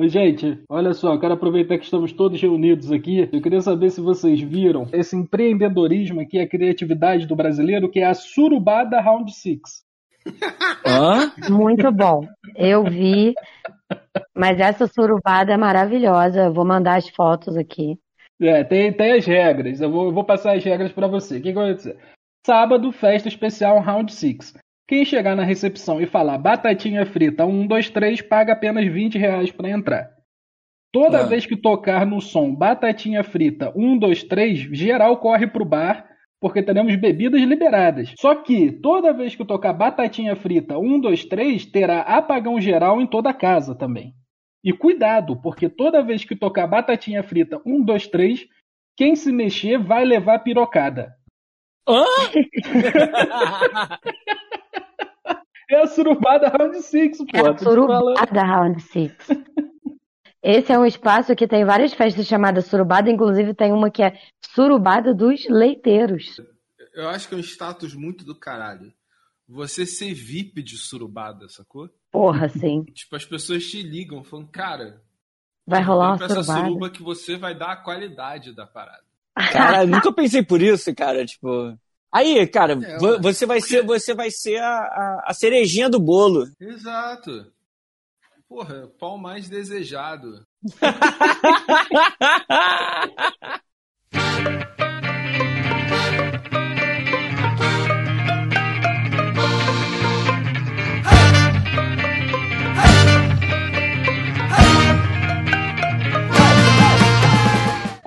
Oi, gente, olha só, quero aproveitar que estamos todos reunidos aqui. Eu queria saber se vocês viram esse empreendedorismo aqui, a criatividade do brasileiro, que é a surubada Round Six. Hã? Muito bom. Eu vi, mas essa surubada é maravilhosa. Eu vou mandar as fotos aqui. É, tem, tem as regras. Eu vou, eu vou passar as regras para você. O que, que vai acontecer? Sábado, festa especial Round Six. Quem chegar na recepção e falar batatinha frita 1, 2, 3, paga apenas 20 reais para entrar. Toda Ah. vez que tocar no som batatinha frita 1, 2, 3, geral corre pro bar, porque teremos bebidas liberadas. Só que toda vez que tocar batatinha frita 1, 2, 3, terá apagão geral em toda a casa também. E cuidado, porque toda vez que tocar batatinha frita 1, 2, 3, quem se mexer vai levar pirocada. Hã? É a surubada Round Six, pô. É a surubada Round Six. Esse é um espaço que tem várias festas chamadas surubada, inclusive tem uma que é surubada dos leiteiros. Eu acho que é um status muito do caralho. Você ser VIP de surubada, sacou? Porra, sim. Tipo, as pessoas te ligam falando, cara, Vai rolar uma pra essa surubada. suruba que você vai dar a qualidade da parada. Cara, nunca pensei por isso, cara. Tipo. Aí, cara, É, você vai ser, você vai ser a, a, a cerejinha do bolo. Exato. Porra, pau mais desejado.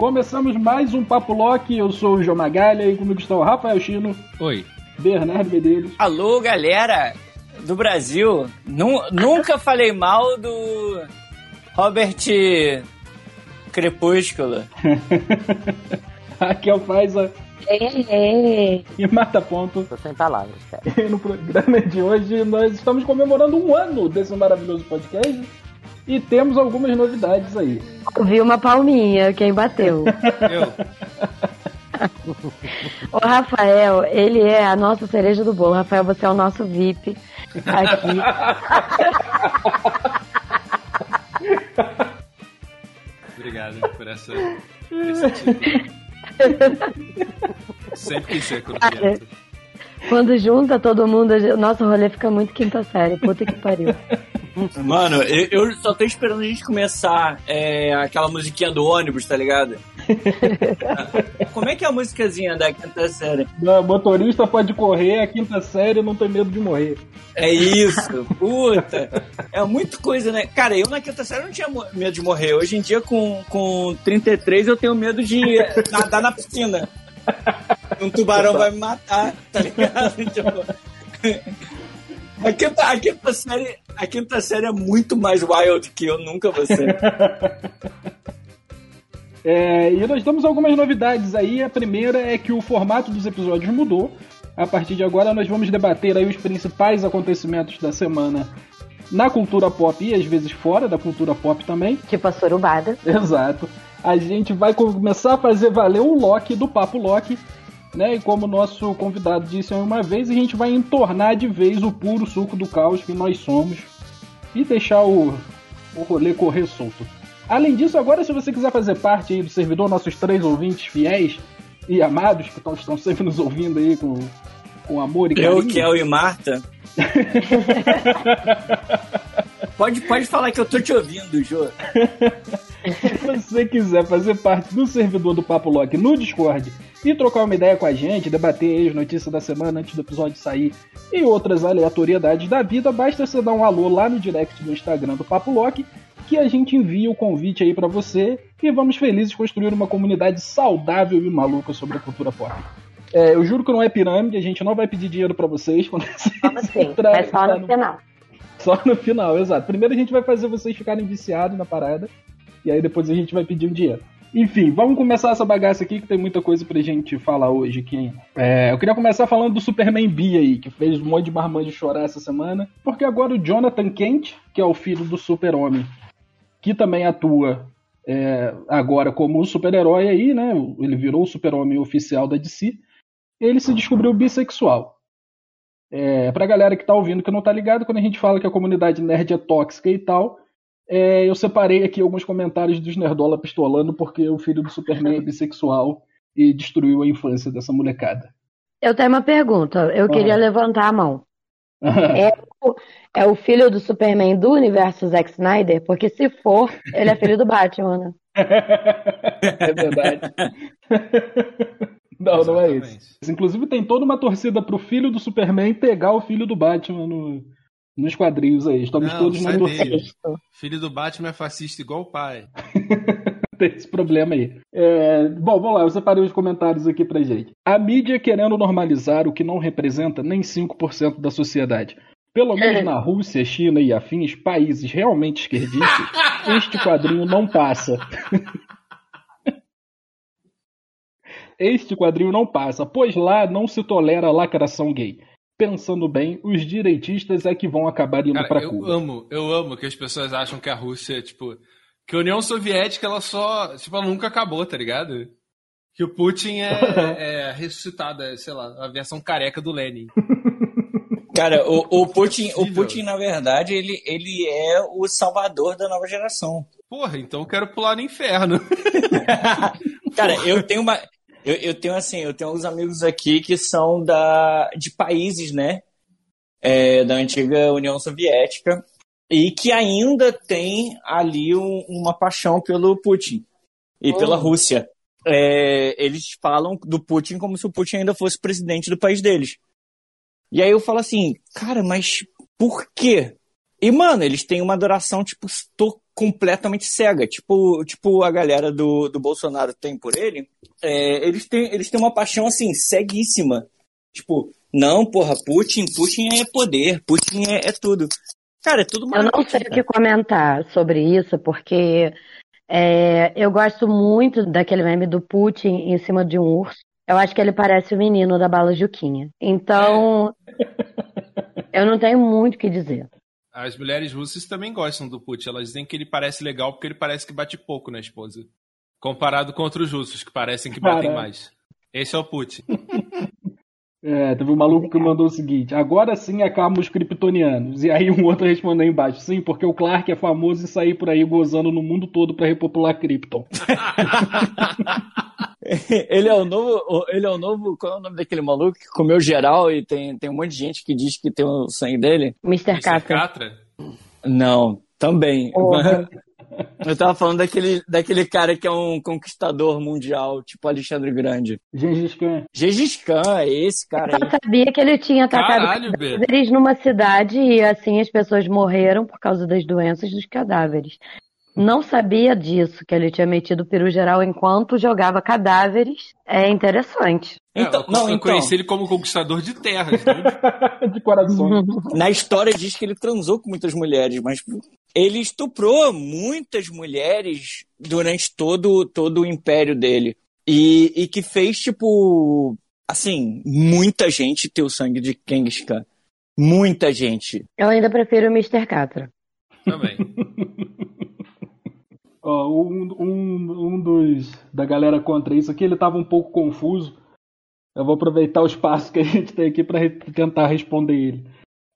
Começamos mais um Papo Lock. Eu sou o João Magalha e comigo está o Rafael Chino, Oi. Bernardo Medeiros. Alô, galera do Brasil. Nu- nunca falei mal do Robert Crepúsculo. Raquel Faiza É, e Marta Ponto. Tô sem palavras, cara. E no programa de hoje nós estamos comemorando um ano desse maravilhoso podcast e temos algumas novidades aí. vi uma palminha, quem bateu. Eu. O Rafael, ele é a nossa cereja do bolo. Rafael, você é o nosso VIP aqui. Obrigado por essa. Esse título. Sempre quis ser quando junta todo mundo, o nosso rolê fica muito quinta série. Puta que pariu. Mano, eu, eu só tô esperando a gente começar é, aquela musiquinha do ônibus, tá ligado? Como é que é a musicazinha da quinta série? O motorista pode correr, a quinta série não tem medo de morrer. É isso, puta. É muito coisa, né? Cara, eu na quinta série não tinha medo de morrer. Hoje em dia, com, com 33, eu tenho medo de nadar na piscina. Um tubarão vai me matar, tá ligado? Tipo, a, quinta, a, quinta série, a quinta série é muito mais wild que eu nunca vou ser. É, e nós temos algumas novidades aí. A primeira é que o formato dos episódios mudou. A partir de agora nós vamos debater aí os principais acontecimentos da semana na cultura pop e às vezes fora da cultura pop também. Tipo a surubada. Exato. A gente vai começar a fazer valer o Loki do Papo Loki, né? E como o nosso convidado disse uma vez, a gente vai entornar de vez o puro suco do caos que nós somos e deixar o, o rolê correr solto. Além disso, agora se você quiser fazer parte aí do servidor, nossos três ouvintes fiéis e amados que tão- estão sempre nos ouvindo aí com, com amor e carinho. Eu, Kel e Marta. Pode, pode falar que eu tô te ouvindo, Jô. Se você quiser fazer parte do servidor do Papo Lock no Discord e trocar uma ideia com a gente, debater as notícias da semana antes do episódio sair e outras aleatoriedades da vida, basta você dar um alô lá no direct do Instagram do Papo Lock que a gente envia o convite aí pra você e vamos felizes construir uma comunidade saudável e maluca sobre a cultura pop. É, eu juro que não é pirâmide, a gente não vai pedir dinheiro pra vocês quando vocês Como assim? É só lá no final. só no final, exato. Primeiro a gente vai fazer vocês ficarem viciados na parada. E aí depois a gente vai pedir um dinheiro. Enfim, vamos começar essa bagaça aqui que tem muita coisa pra gente falar hoje aqui. É, eu queria começar falando do Superman B aí, que fez um monte de marmanjo chorar essa semana. Porque agora o Jonathan Kent, que é o filho do Super-Homem, que também atua é, agora como super-herói aí, né? Ele virou o super-homem oficial da DC. Ele se descobriu bissexual. É, pra galera que tá ouvindo que não tá ligado, quando a gente fala que a comunidade nerd é tóxica e tal, É, eu separei aqui alguns comentários dos Nerdola pistolando porque o filho do Superman é bissexual e destruiu a infância dessa molecada. Eu tenho uma pergunta. Eu Ah. queria levantar a mão. É o, é o filho do Superman do universo Zack Snyder? Porque se for, ele é filho do Batman, né? é verdade. Não, não é isso. Exatamente. Inclusive tem toda uma torcida pro filho do Superman pegar o filho do Batman no- nos quadrinhos aí. Estamos Não, todos torcida. dele. Filho do Batman é fascista igual o pai. Tem esse problema aí. É, bom, vamos lá, eu separei os comentários aqui pra gente. A mídia querendo normalizar o que não representa nem 5% da sociedade. Pelo menos na Rússia, China e afins, países realmente esquerdistas, este quadrinho não passa. Este quadrinho não passa, pois lá não se tolera a lacração gay. Pensando bem, os direitistas é que vão acabar indo Cara, pra eu Cuba. amo, eu amo que as pessoas acham que a Rússia, tipo, que a União Soviética, ela só, tipo, ela nunca acabou, tá ligado? Que o Putin é, é ressuscitado, é, sei lá, a versão careca do Lenin. Cara, o, o Putin, o. Putin, na verdade, ele, ele é o salvador da nova geração. Porra, então eu quero pular no inferno. Cara, eu tenho uma. Eu, eu tenho assim, eu tenho uns amigos aqui que são da, de países, né? é, da antiga União Soviética e que ainda tem ali um- uma paixão pelo Putin e pela Rússia. É, eles falam do Putin como se o Putin ainda fosse presidente do país deles. E aí eu falo assim, cara, mas por quê? E, mano, eles têm uma adoração, tipo, completamente cega. Tipo, tipo a galera do, do Bolsonaro tem por ele. É, eles, têm, eles têm uma paixão, assim, ceguíssima. Tipo, não, porra, Putin, Putin é poder, Putin é, é tudo. Cara, é tudo Eu não sei o que comentar sobre isso, porque é, eu gosto muito daquele meme do Putin em cima de um urso. Eu acho que ele parece o menino da bala Juquinha. Então, eu não tenho muito o que dizer. As mulheres russas também gostam do Putin. Elas dizem que ele parece legal porque ele parece que bate pouco na esposa. Comparado com outros russos que parecem que batem Caralho. mais. Esse é o Putin. É, teve um maluco que mandou o seguinte: agora sim acabam os kryptonianos. E aí um outro respondeu embaixo: sim, porque o Clark é famoso e sair por aí gozando no mundo todo pra repopular Krypton. Ele é o novo, ele é o novo, qual é o nome daquele maluco que comeu geral e tem, tem um monte de gente que diz que tem o sangue dele? Mr. Catra. Catra? Não, também. Porra. Eu tava falando daquele, daquele cara que é um conquistador mundial, tipo Alexandre Grande. Gengis Khan. Gengis Khan, é esse cara Eu aí. sabia que ele tinha atacado cadáveres numa cidade e assim as pessoas morreram por causa das doenças dos cadáveres. Não sabia disso, que ele tinha metido o peru geral enquanto jogava cadáveres. É interessante. Então, É, eu, não, eu então, conheci ele como conquistador de terras. né? de coração. na história diz que ele transou com muitas mulheres, mas ele estuprou muitas mulheres durante todo, todo o império dele. E, e que fez, tipo, assim, muita gente ter o sangue de Genghis Khan. Muita gente. Eu ainda prefiro o Mr. Catra. Também. Ó, um, um, um dos da galera contra isso aqui, ele tava um pouco confuso. Eu vou aproveitar o espaço que a gente tem aqui para tentar responder ele.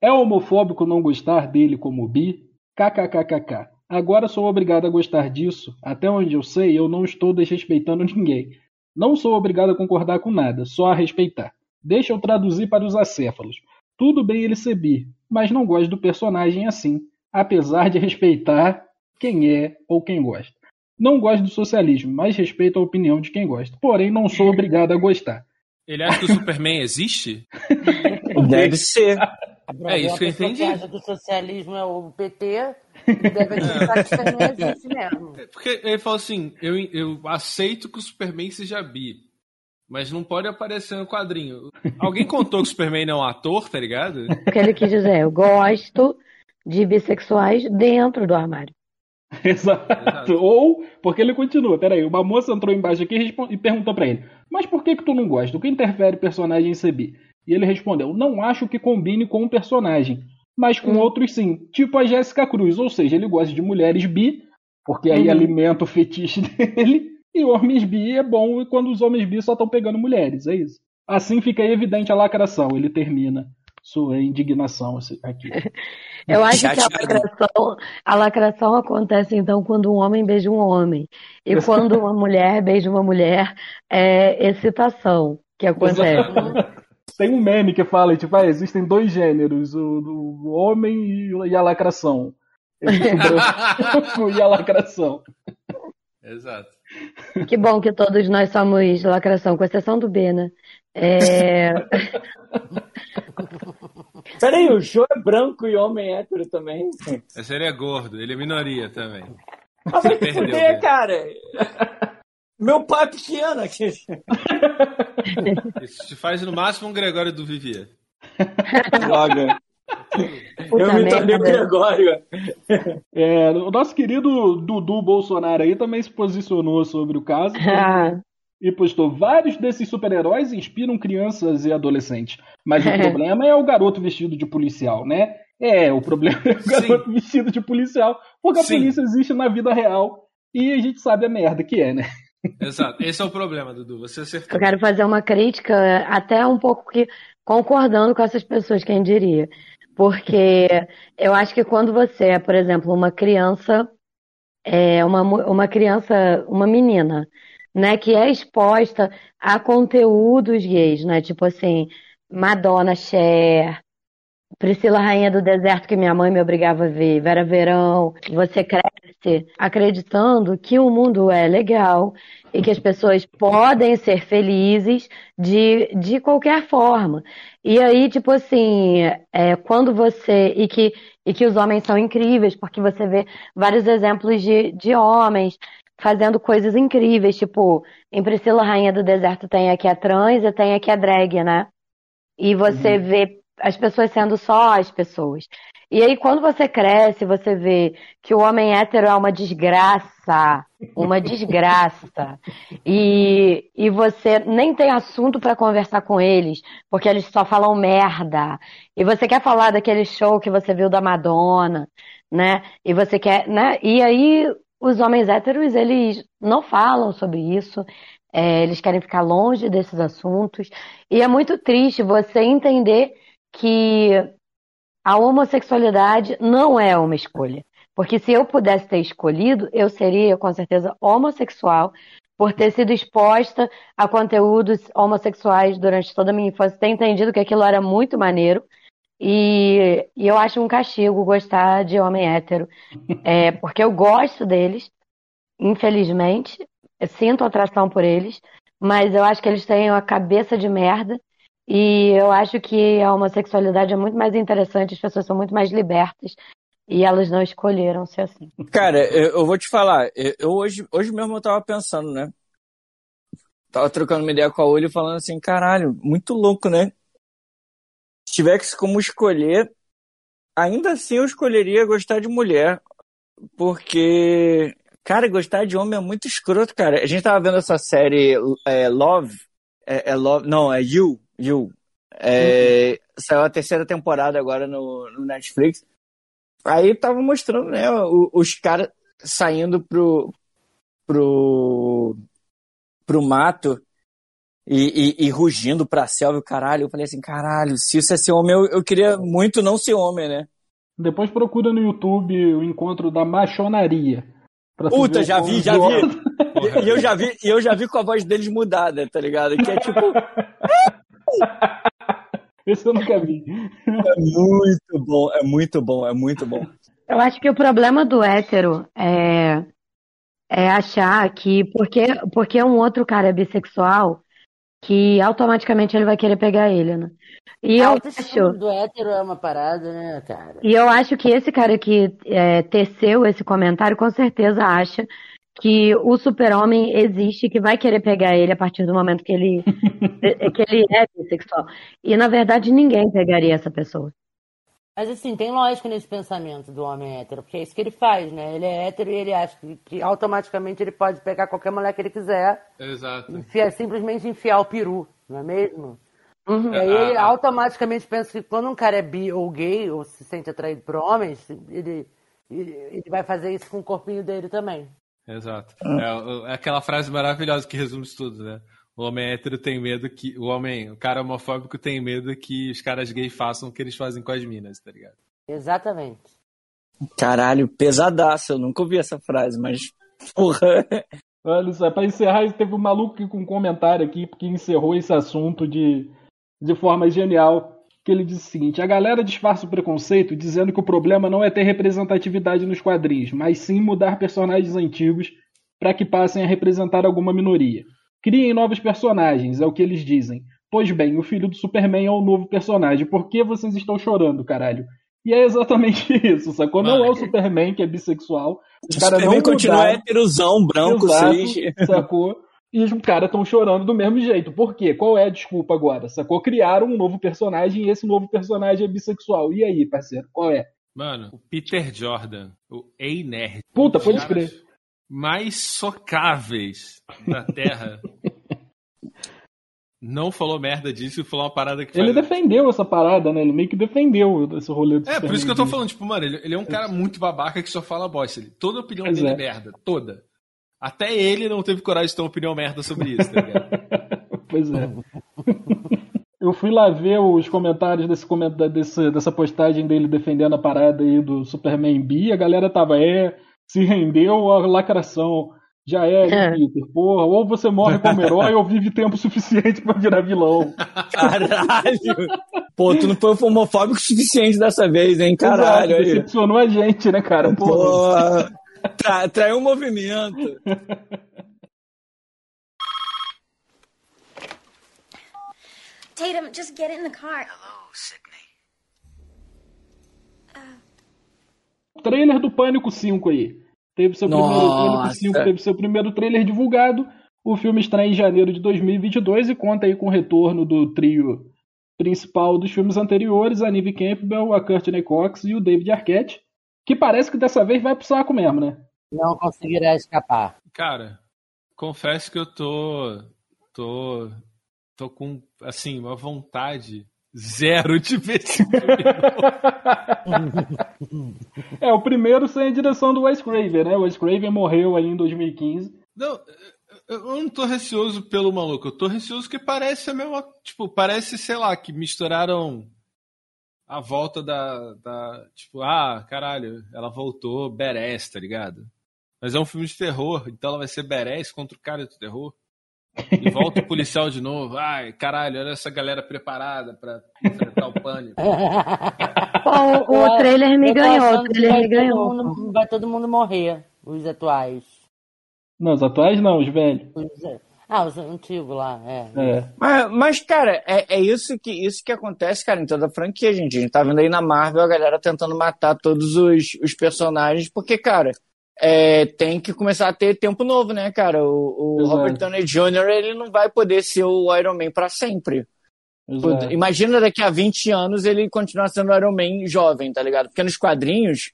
É homofóbico não gostar dele como bi? KKKKK. Agora sou obrigado a gostar disso. Até onde eu sei, eu não estou desrespeitando ninguém. Não sou obrigado a concordar com nada, só a respeitar. Deixa eu traduzir para os acéfalos. Tudo bem ele ser bi, mas não gosto do personagem assim, apesar de respeitar quem é ou quem gosta. Não gosto do socialismo, mas respeito a opinião de quem gosta. Porém, não sou obrigado a gostar. Ele acha que o Superman existe? Deve ser. É isso que eu A entendi. acha que o socialismo é o PT deve acreditar que isso não existe mesmo. É, Porque ele falou assim: eu, eu aceito que o Superman seja bi, mas não pode aparecer no quadrinho. Alguém contou que o Superman não é um ator, tá ligado? O que ele quis dizer, eu gosto de bissexuais dentro do armário. Exato. Exato. Ou, porque ele continua, peraí, uma moça entrou embaixo aqui e perguntou pra ele, mas por que que tu não gosta? O que interfere o personagem em ser bi? E ele respondeu, não acho que combine com o personagem, mas com Hum. outros sim, tipo a Jéssica Cruz, ou seja, ele gosta de mulheres bi, porque aí Uhum. alimenta o fetiche dele, e homens bi é bom quando os homens bi só estão pegando mulheres, é isso. Assim fica evidente a lacração, ele termina. Sua indignação aqui. Eu acho que a lacração, a lacração acontece então quando um homem beija um homem. E quando uma mulher beija uma mulher, é excitação que acontece. Tem um meme que fala, tipo, ah, existem dois gêneros, o, o homem e, e a lacração. E a lacração. Exato. Que bom que todos nós somos lacração, com exceção do B, né? É, Peraí, o show é branco e homem hétero também. Esse ele é gordo, ele é minoria também. Ah, vai te Perdeu, fuder, cara. Meu pai é pequeno aqui. Isso te faz no máximo um Gregório do Vivier. Droga. puta Eu me tornei o. Gregório. É, o nosso querido Dudu Bolsonaro aí também se posicionou sobre o caso Ah, e postou: vários desses super-heróis inspiram crianças e adolescentes. Mas o problema é o garoto vestido de policial, né? É, o problema é o Sim. garoto vestido de policial, porque a Sim. polícia existe na vida real e a gente sabe a merda que é, né? Exato. Esse é o problema, Dudu. Você acertou. eu quero fazer uma crítica, até um pouco que concordando com essas pessoas, quem diria. Porque eu acho que quando você é, por exemplo, uma criança, é uma, uma criança, uma menina, né, que é exposta a conteúdos gays, né? Tipo assim, Madonna, Cher, Priscila Rainha do Deserto, que minha mãe me obrigava a ver, Vera Verão. Você cresce acreditando que o mundo é legal e que as pessoas podem ser felizes de, de qualquer forma. E aí, tipo assim, é, quando você. E que, e que os homens são incríveis, porque você vê vários exemplos de, de homens fazendo coisas incríveis, tipo, em Priscila Rainha do Deserto tem aqui a trans e tem aqui a drag, né? E você vê as pessoas sendo só as pessoas. E aí, quando você cresce, você vê que o homem hétero é uma desgraça, uma desgraça. E, e você nem tem assunto para conversar com eles, porque eles só falam merda. E você quer falar daquele show que você viu da Madonna, né? E você quer, né? E aí, os homens héteros, eles não falam sobre isso. É, eles querem ficar longe desses assuntos. E é muito triste você entender que a homossexualidade não é uma escolha. Porque se eu pudesse ter escolhido, eu seria com certeza homossexual por ter sido exposta a conteúdos homossexuais durante toda a minha infância, ter entendido que aquilo era muito maneiro. E, e eu acho um castigo gostar de homem hétero. É, porque eu gosto deles, infelizmente, sinto atração por eles, mas eu acho que eles têm uma cabeça de merda. E eu acho que a homossexualidade é muito mais interessante, as pessoas são muito mais libertas e elas não escolheram ser assim. Cara, eu, eu vou te falar, eu, hoje, hoje mesmo eu tava pensando, né? Tava trocando uma ideia com a Olho falando assim, caralho, muito louco, né? Se tivesse como escolher, ainda assim eu escolheria gostar de mulher. Porque, cara, gostar de homem é muito escroto, cara. A gente tava vendo essa série é, Love. É, é Love. Não, é You. You. É, Saiu a terceira temporada agora no, no Netflix. Aí tava mostrando, né, o- os caras saindo pro, pro, pro mato e, e, e rugindo pra selva, e o caralho. Eu falei assim, caralho, se isso é ser homem, eu, eu queria muito não ser homem, né? Depois procura no YouTube o encontro da machonaria. Puta, já vi, já vi. E, eu já vi, e eu já vi com a voz deles mudada, tá ligado? Que é tipo, Esse eu nunca vi. é muito bom, é muito bom, é muito bom. Eu acho que o problema do hétero é, é achar que porque, porque um outro cara é bissexual, que automaticamente ele vai querer pegar ele, né? E eu acho, do hétero é uma parada, né, cara? e eu acho que esse cara que é, teceu esse comentário com certeza acha que o super-homem existe, que vai querer pegar ele a partir do momento que ele, que ele é bissexual. E na verdade ninguém pegaria essa pessoa. Mas assim, tem lógica nesse pensamento do homem hétero, porque é isso que ele faz, né? Ele é hétero e ele acha que, que automaticamente ele pode pegar qualquer mulher que ele quiser, Exato. enfiar, simplesmente enfiar o peru, não é mesmo? Uhum. E aí ele Ah, ah. automaticamente pensa que quando um cara é bi ou gay, ou se sente atraído por homens, ele, ele, ele vai fazer isso com o corpinho dele também. Exato. É, é aquela frase maravilhosa que resume isso tudo, né? O homem hétero tem medo que. O homem, o cara homofóbico tem medo que os caras gays façam o que eles fazem com as minas, tá ligado? Exatamente. Caralho, pesadaço. Eu nunca ouvi essa frase, mas. Porra. Olha só, pra encerrar, teve um maluco aqui com um comentário aqui, que encerrou esse assunto de, de forma genial. Que ele disse o seguinte: a galera disfarça o preconceito dizendo que o problema não é ter representatividade nos quadrinhos, mas sim mudar personagens antigos para que passem a representar alguma minoria. Criem novos personagens, é o que eles dizem. Pois bem, o filho do Superman é o novo personagem. Por que vocês estão chorando, caralho? E é exatamente isso, sacou? Não é o Superman que é bissexual. Os O caras não Superman continua héterozão, branco, exato, cis. sacou? E os caras estão chorando do mesmo jeito. Por quê? Qual é a desculpa agora? Sacou? Criaram um novo personagem e esse novo personagem é bissexual. E aí, parceiro? Qual é? Mano, o Peter Jordan, o Ei-Nerd. Puta, um dos pode caras crer. Mais socáveis da Terra. não falou merda disso e falou uma parada que Ele faz- defendeu essa parada, né? Ele meio que defendeu esse rolê do É, por isso que eu tô falando, tipo, mano, ele, ele é um cara muito babaca que só fala bosta. Ele, toda a opinião Pois dele é. é. merda, toda. Até ele não teve coragem de ter uma opinião merda sobre isso, tá ligado? Pois é. Eu fui lá ver os comentários desse, desse- dessa postagem dele defendendo a parada aí do Superman B. A galera tava, é, se rendeu à lacração. Já é, É. Peter, porra. Ou você morre como herói ou vive tempo suficiente pra virar vilão. Caralho. Pô, tu não foi homofóbico o suficiente dessa vez, hein? Caralho. Exato, aí. decepcionou a gente, né, cara? Porra. Porra. Tra traiu o movimento. Tatum, just get in the car. Trailer do Pânico 5 aí. Teve seu primeiro Pânico Nossa. 5, teve seu primeiro trailer divulgado. O filme estreia em janeiro de 2022 e conta aí com o retorno do trio principal dos filmes anteriores, a Neve Campbell, a Courtney Cox e o David Arquette, que parece que dessa vez vai pro saco mesmo, né? Não conseguirá escapar. Cara, confesso que eu tô. tô. tô com, assim, uma vontade zero de filme. é, o primeiro sem a direção do Wes Craven, né? O Wes Craven morreu aí em 2015. Não, eu não tô receoso pelo maluco, eu tô receoso que parece a mesma. Tipo, parece, sei lá, que misturaram a volta da. da tipo, ah, caralho, ela voltou, badass, tá ligado? Mas é um filme de terror, então ela vai ser badass contra o cara do terror. E volta o policial de novo. Ai, caralho, olha essa galera preparada pra enfrentar o pânico. Pô, o, o trailer me ganhou, o trailer vai me ganhou. Todo mundo, vai todo mundo morrer, os atuais. Não, os atuais não, os velhos. Os- ah, os antigos lá, é. É. Mas, mas, cara, é, é isso, que, isso que acontece, cara, em toda a franquia, gente. A gente tá vendo aí na Marvel a galera tentando matar todos os, os personagens, porque, cara, é, tem que começar a ter tempo novo, né, cara? O, o. Robert Downey Jr., ele não vai poder ser o Iron Man pra sempre. Exato. Imagina daqui a 20 anos ele continuar sendo o Iron Man jovem, tá ligado? Porque nos quadrinhos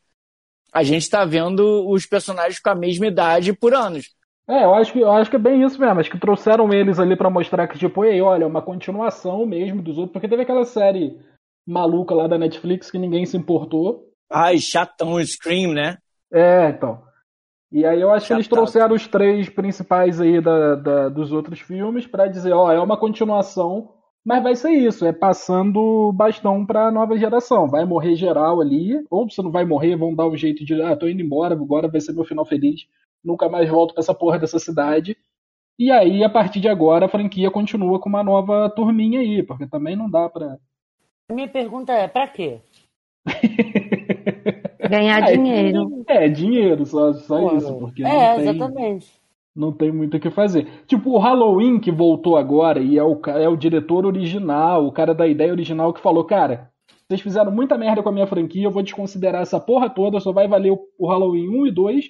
a gente tá vendo os personagens com a mesma idade por anos. É, eu acho, que, eu acho que é bem isso mesmo. Acho que trouxeram eles ali pra mostrar que, tipo, ei, olha, uma continuação mesmo dos outros. Porque teve aquela série maluca lá da Netflix que ninguém se importou. Ai, chatão, Scream, né? É, então. E aí eu acho que eles trouxeram os três principais aí da, da- dos outros filmes pra dizer, ó, é uma continuação, mas vai ser isso, é passando bastão pra nova geração. Vai morrer geral ali, ou se não vai morrer, vão dar um jeito de, ah, tô indo embora, agora vai ser meu final feliz, nunca mais volto pra essa porra dessa cidade. E aí, a partir de agora, a franquia continua com uma nova turminha aí, porque também não dá pra. A minha pergunta é, pra quê? Ganhar Ah, é- dinheiro. É, dinheiro, só, só isso, porque é, não tem... exatamente. Não tem muito o que fazer. Tipo, o Halloween que voltou agora e é o, é o diretor original, o cara da ideia original que falou, cara, vocês fizeram muita merda com a minha franquia, eu vou desconsiderar essa porra toda, só vai valer o, o Halloween 1 e 2,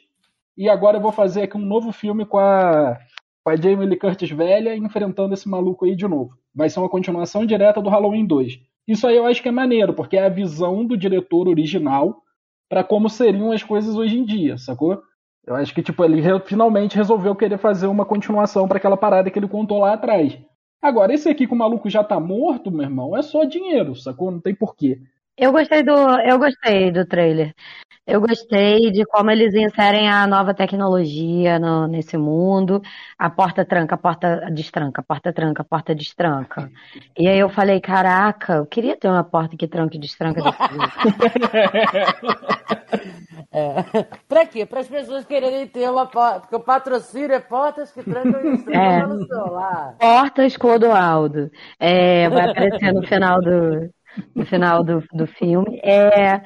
e agora eu vou fazer aqui um novo filme com a, com a Jamie Lee Curtis velha enfrentando esse maluco aí de novo. Vai ser uma continuação direta do Halloween 2. Isso aí eu acho que é maneiro, porque é a visão do diretor original pra como seriam as coisas hoje em dia, sacou? Eu acho que, tipo, ele re- finalmente resolveu querer fazer uma continuação pra aquela parada que ele contou lá atrás. Agora, esse aqui que o maluco já tá morto, meu irmão, é só dinheiro, sacou? Não tem porquê. Eu gostei do, eu gostei do trailer. Eu gostei de como eles inserem a nova tecnologia no- nesse mundo. A porta tranca, a porta destranca, a porta tranca, a porta destranca. E aí eu falei, caraca, eu queria ter uma porta que tranca e destranca. É. Pra quê? Para as pessoas quererem ter uma porta. Porque o patrocínio é portas que trancam e destrancam É. no celular. Portas Clodoaldo. É, vai aparecer no final do, no final do, do filme. É,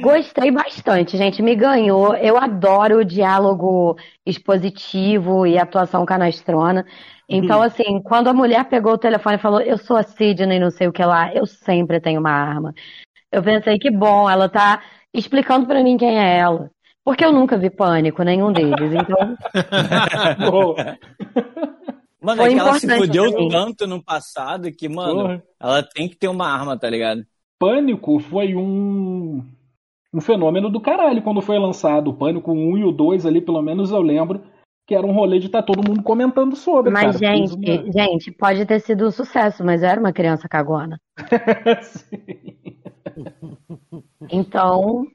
gostei bastante, gente. Me ganhou. Eu adoro o diálogo expositivo e atuação canastrona. Então, assim, quando a mulher pegou o telefone e falou, eu sou a Sidney, não sei o que lá, eu sempre tenho uma arma. Eu pensei, que bom, ela tá explicando pra mim quem é ela. Porque eu nunca vi pânico, nenhum deles. Então, Boa. Mano, Foi é que ela se fudeu mim. tanto no passado que, mano, Porra. ela tem que ter uma arma, tá ligado? Pânico foi um, um fenômeno do caralho quando foi lançado. O Pânico 1 e o 2 ali, pelo menos eu lembro, que era um rolê de estar todo mundo comentando sobre. Mas, cara. gente, uma- gente, pode ter sido um sucesso, mas eu era uma criança cagona. Sim. Então,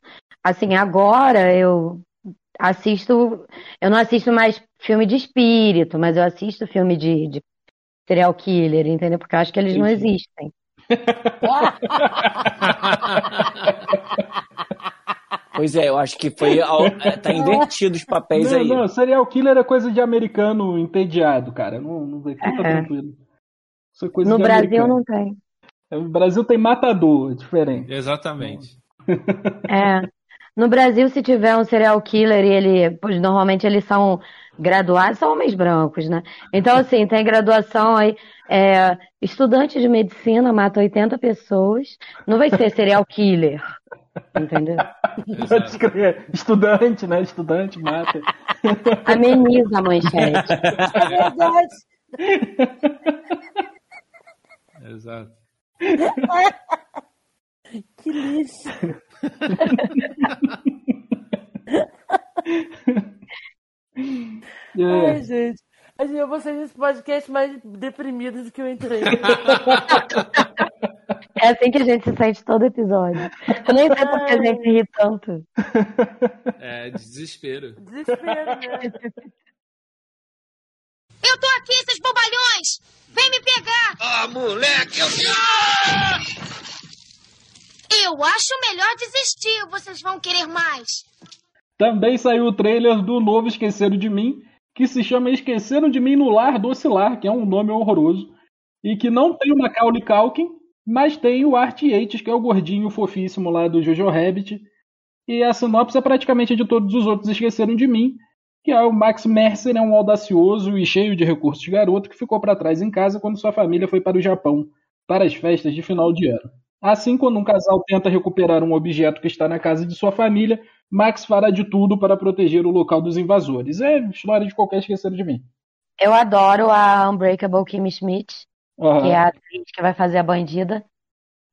assim, agora eu assisto. Eu não assisto mais filme de espírito, mas eu assisto filme de, de serial killer, entendeu? Porque eu acho que eles não existem. Pois é, eu acho que foi. é, Tá invertido os papéis Não, aí. não, serial killer é coisa de americano entediado, cara. Não, não fica É. tranquilo. Isso é coisa No de Brasil americano. não tem. No Brasil tem matador, é diferente. Exatamente. É. No Brasil, se tiver um serial killer e ele, pois normalmente eles são graduados, são homens brancos, né? Então, assim, tem graduação aí, é, estudante de medicina mata 80 pessoas, não vai ser serial killer, entendeu? Pode escrever. Estudante, né? Estudante mata. Ameniza a manchete. É verdade. Exato. Que lixo. É. Ai, gente. Assim, eu vou sair desse podcast mais deprimido do que eu entrei. É assim que a gente se sente todo episódio. Eu nem sei porque a gente ri tanto. É desespero. Desespero, né? Eu tô aqui, seus bobalhões! Vem me pegar! Ah, moleque, eu... Eu acho melhor desistir, vocês vão querer mais. Também saiu o trailer do novo Esqueceram de Mim, que se chama Esqueceram de Mim no Lar do Ocilar, que é um nome horroroso, e que não tem o Macaulay Culkin, mas tem o Art Yates, que é o gordinho fofíssimo lá do Jojo Rabbit. E a sinopse é praticamente de todos os outros Esqueceram de Mim, que é o Max Mercer, é um audacioso e cheio de recursos garoto que ficou para trás em casa quando sua família foi para o Japão, para as festas de final de ano. Assim, quando um casal tenta recuperar um objeto que está na casa de sua família, Max fará de tudo para proteger o local dos invasores. É história de qualquer esquecer de mim. Eu adoro a Unbreakable Kimmy Schmidt, Aham. que é a atriz que vai fazer a bandida.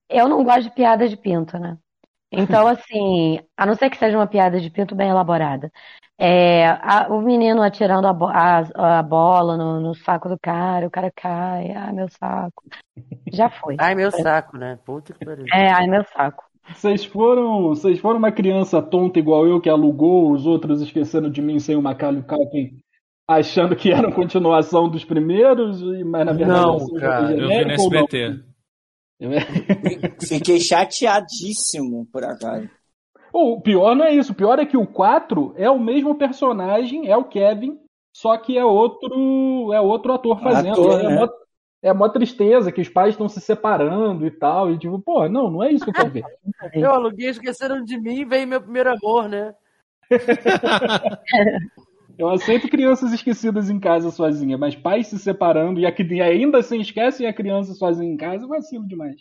Eu não gosto de piada de pinto, né? Então, assim, a não ser que seja uma piada de pinto bem elaborada. É, a- o menino atirando a, bo- a- a bola no, no saco do cara, o cara cai, ai meu saco. Já foi. Ai, meu saco, né? Puta que pariu. É, ai meu saco. Vocês foram, vocês foram uma criança tonta igual eu que alugou os outros esquecendo de mim sem o Macaulay Culkin, achando que era continuação dos primeiros, e- mas na verdade Não, cara, Eu vi no? SBT. Fiquei chateadíssimo, por acaso. O pior não é isso, o pior é que o 4 é o mesmo personagem, é o Kevin, só que é outro, é outro ator fazendo. Ator, é, né? É mó tristeza que os pais estão se separando e tal, e tipo, pô, não, não é isso que eu quero ver. Eu aluguei, esqueceram de mim e veio meu primeiro amor, né? Eu aceito crianças esquecidas em casa sozinha, mas pais se separando e, a, e ainda assim esquecem a criança sozinha em casa, é vacilo demais.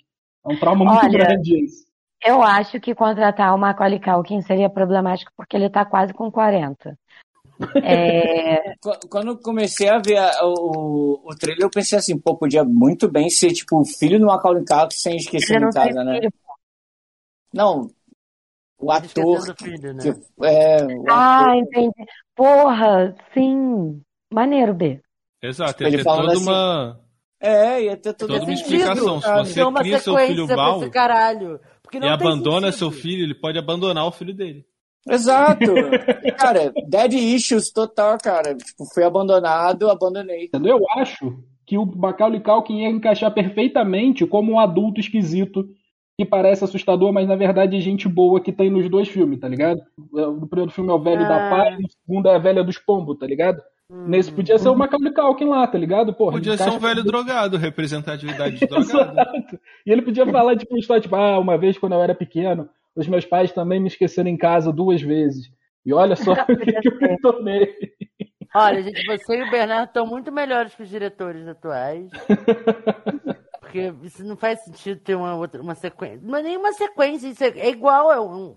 É um trauma muito Olha, grande esse. Eu acho que contratar o Macaulay Culkin seria problemático porque ele tá quase com 40. É, Qu- Quando eu comecei a ver a- o, o trailer, eu pensei assim, pô, podia muito bem ser, tipo, o filho do Macaulay Culkin sem esquecer tem casa, né? filho. Não, o ator filho, né? que é, o Ah, ator- entendi. Porra, sim. Maneiro, B. Exato, Ele ia ter toda assim, uma. É, ia ter tudo Toda uma sentido, explicação. Se você cria seu filho mal. caralho. E abandona sentido. seu filho, ele pode abandonar o filho dele. Exato. cara, dead issues total, cara. Tipo, fui abandonado, abandonei. Eu acho que o Macaulay Culkin ia encaixar perfeitamente como um adulto esquisito que parece assustador, mas na verdade é gente boa que tem nos dois filmes, tá ligado? No primeiro filme é o velho da Ah. paz, no segundo é a velha dos pombos, tá ligado? Nesse podia ser o Macaulay Culkin lá, tá ligado? Porra, Podia ser um velho drogado, representatividade de drogado. Exato. E ele podia falar, tipo, história, tipo, ah, uma vez quando eu era pequeno, os meus pais também me esqueceram em casa duas vezes. E olha só o que, que eu me tornei. Olha, gente, você e o Bernardo estão muito melhores que os diretores atuais. Porque isso não faz sentido ter uma outra uma sequência. Não é nenhuma sequência, isso é, é igual. É um...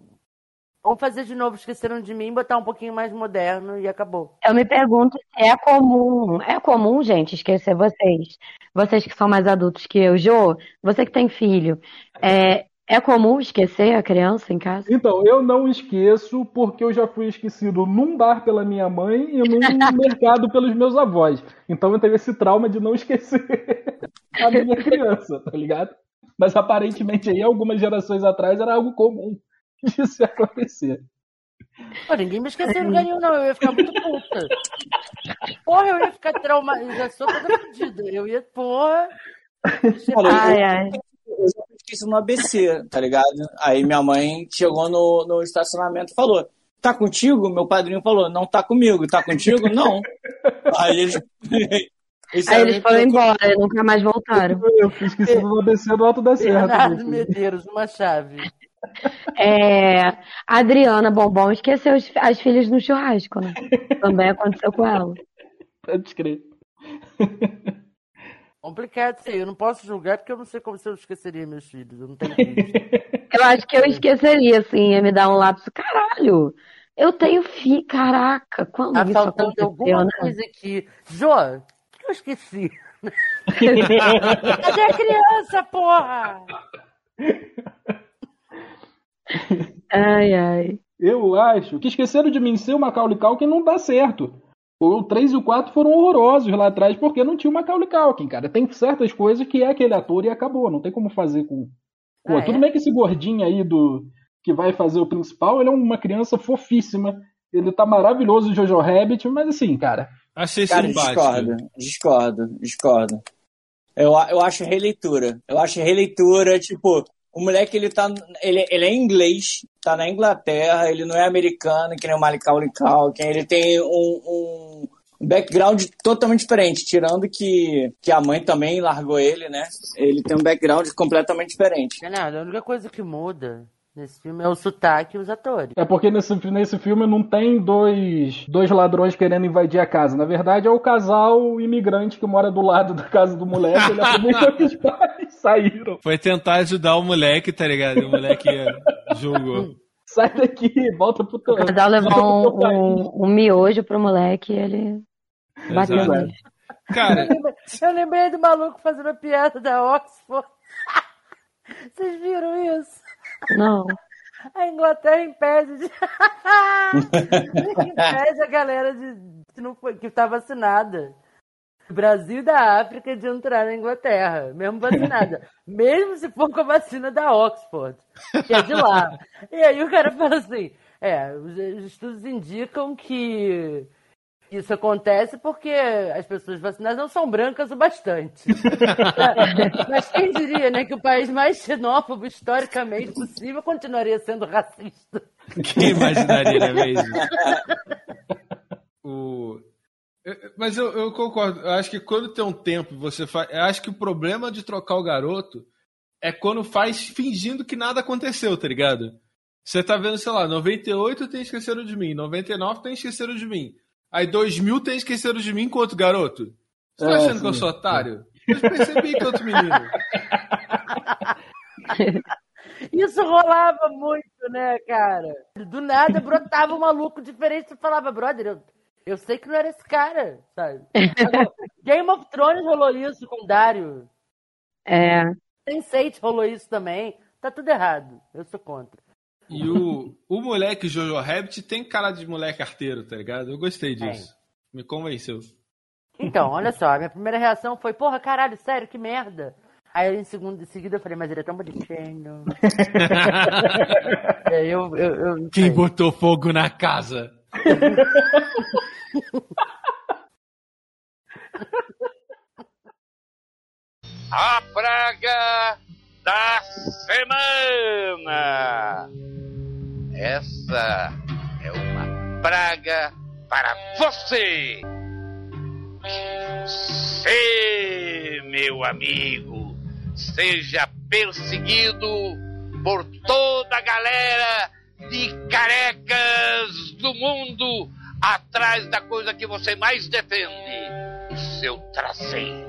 Vamos fazer de novo, esqueceram de mim, botar um pouquinho mais moderno e acabou. Eu me pergunto se é comum, é comum, gente, esquecer vocês. Vocês que são mais adultos que eu, Jô, você que tem filho, é, é comum esquecer a criança em casa? Então, eu não esqueço porque eu já fui esquecido num bar pela minha mãe e num mercado pelos meus avós. Então eu tenho esse trauma de não esquecer a minha criança, tá ligado? Mas aparentemente aí, algumas gerações atrás, era algo comum de se acontecer. Pô, ninguém me esqueceu nenhum, não. Eu ia ficar muito puta. Porra, eu ia ficar traumatizada. Eu já sou toda fodida. Eu ia, porra. Ai, eu, ai. Eu já esqueci no ABC, tá ligado? Aí minha mãe chegou no, no estacionamento e falou: Tá contigo? Meu padrinho falou: Não tá comigo. Tá contigo? Não. Aí eles. eles Aí eles foram embora, nunca mais voltaram. Eu fui esquecido no ABC do Alto da Serra. Bernardo também. Medeiros, uma chave. É, Adriana Bombom esqueceu as filhas no churrasco, né? Também aconteceu com ela. Pode crer. Complicado isso aí. Eu não posso julgar porque eu não sei como se eu esqueceria meus filhos. Eu não tenho filhos. Eu acho que eu esqueceria, assim, ia me dar um lapso. Caralho, eu tenho filho, caraca, quando Tá isso faltando aconteceu, alguma né? coisa aqui. Jô, o que eu esqueci? Cadê a criança, porra? Ai, ai. Eu acho que esqueceram de mim ser o Macaulay Culkin não dá certo. O 3 e o 4 foram horrorosos lá atrás porque não tinha o Macaulay Culkin, cara. Tem certas coisas que é aquele ator e acabou. Não tem como fazer com. Pô, Ah, tudo é? bem que esse gordinho aí do que vai fazer o principal, ele é uma criança fofíssima. Ele tá maravilhoso, Jojo Rabbit, mas assim, cara. Achei Cara, simpático. discordo, discordo, discordo. Eu, eu acho releitura. Eu acho releitura, tipo, o moleque, ele tá. Ele, ele é inglês, tá na Inglaterra, ele não é americano, que nem o Macaulay Culkin, ele tem um, um, background totalmente diferente, tirando que, que a mãe também largou ele, né? Ele tem um background completamente diferente. Bernardo, a única coisa que muda nesse filme é o sotaque e os atores. É porque nesse, nesse filme não tem dois, dois ladrões querendo invadir a casa. Na verdade, é o casal imigrante que mora do lado da casa do moleque. Ele aproveitou que os pais saíram. Foi tentar ajudar o moleque, tá ligado? E o moleque julgou. Sai daqui, volta pro teu. O casal levou um, um, um miojo pro moleque e ele bateu Exato. nele. Cara, Eu lembrei do maluco fazendo a piada da Oxford. Vocês viram isso? Não. A Inglaterra impede de... impede a galera de... que, não foi... que tá vacinada. Brasil e da África de entrar na Inglaterra, mesmo vacinada. mesmo se for com a vacina da Oxford, que é de lá. E aí o cara fala assim: é, os estudos indicam que isso acontece porque as pessoas vacinadas não são brancas o bastante. Mas quem diria, né, que o país mais xenófobo historicamente possível continuaria sendo racista? quem imaginaria, mesmo? O... eu- Mas eu, eu concordo. Eu acho que quando tem um tempo você faz. Eu acho que o problema de trocar o garoto é quando faz fingindo que nada aconteceu, tá ligado? Você tá vendo, sei lá, 98 tem Esqueceram de Mim, 99 tem Esqueceram de Mim. Aí 2000 tem Esqueceram de Mim outro garoto. Você tá É, achando que eu sou otário? Eu percebi que é outro menino. Isso rolava muito, né, cara? Do nada brotava um maluco diferente e falava, brother, eu, eu sei que não era esse cara, sabe? Agora, Game of Thrones rolou isso com Dario. É, Sense8 rolou isso também. Tá tudo errado. Eu sou contra. E o, o moleque Jojo Rabbit tem cara de moleque arteiro, tá ligado? Eu gostei disso. Me convenceu. Então, olha só, a minha primeira reação foi, porra, caralho, sério, que merda. Aí em, segundo, em seguida eu falei, mas ele é tão bonitinho. E aí eu, eu, eu Quem botou fogo na casa? A praga da semana. Essa é uma praga para você. Você, meu amigo, seja perseguido por toda a galera de carecas do mundo atrás da coisa que você mais defende, o seu traseiro.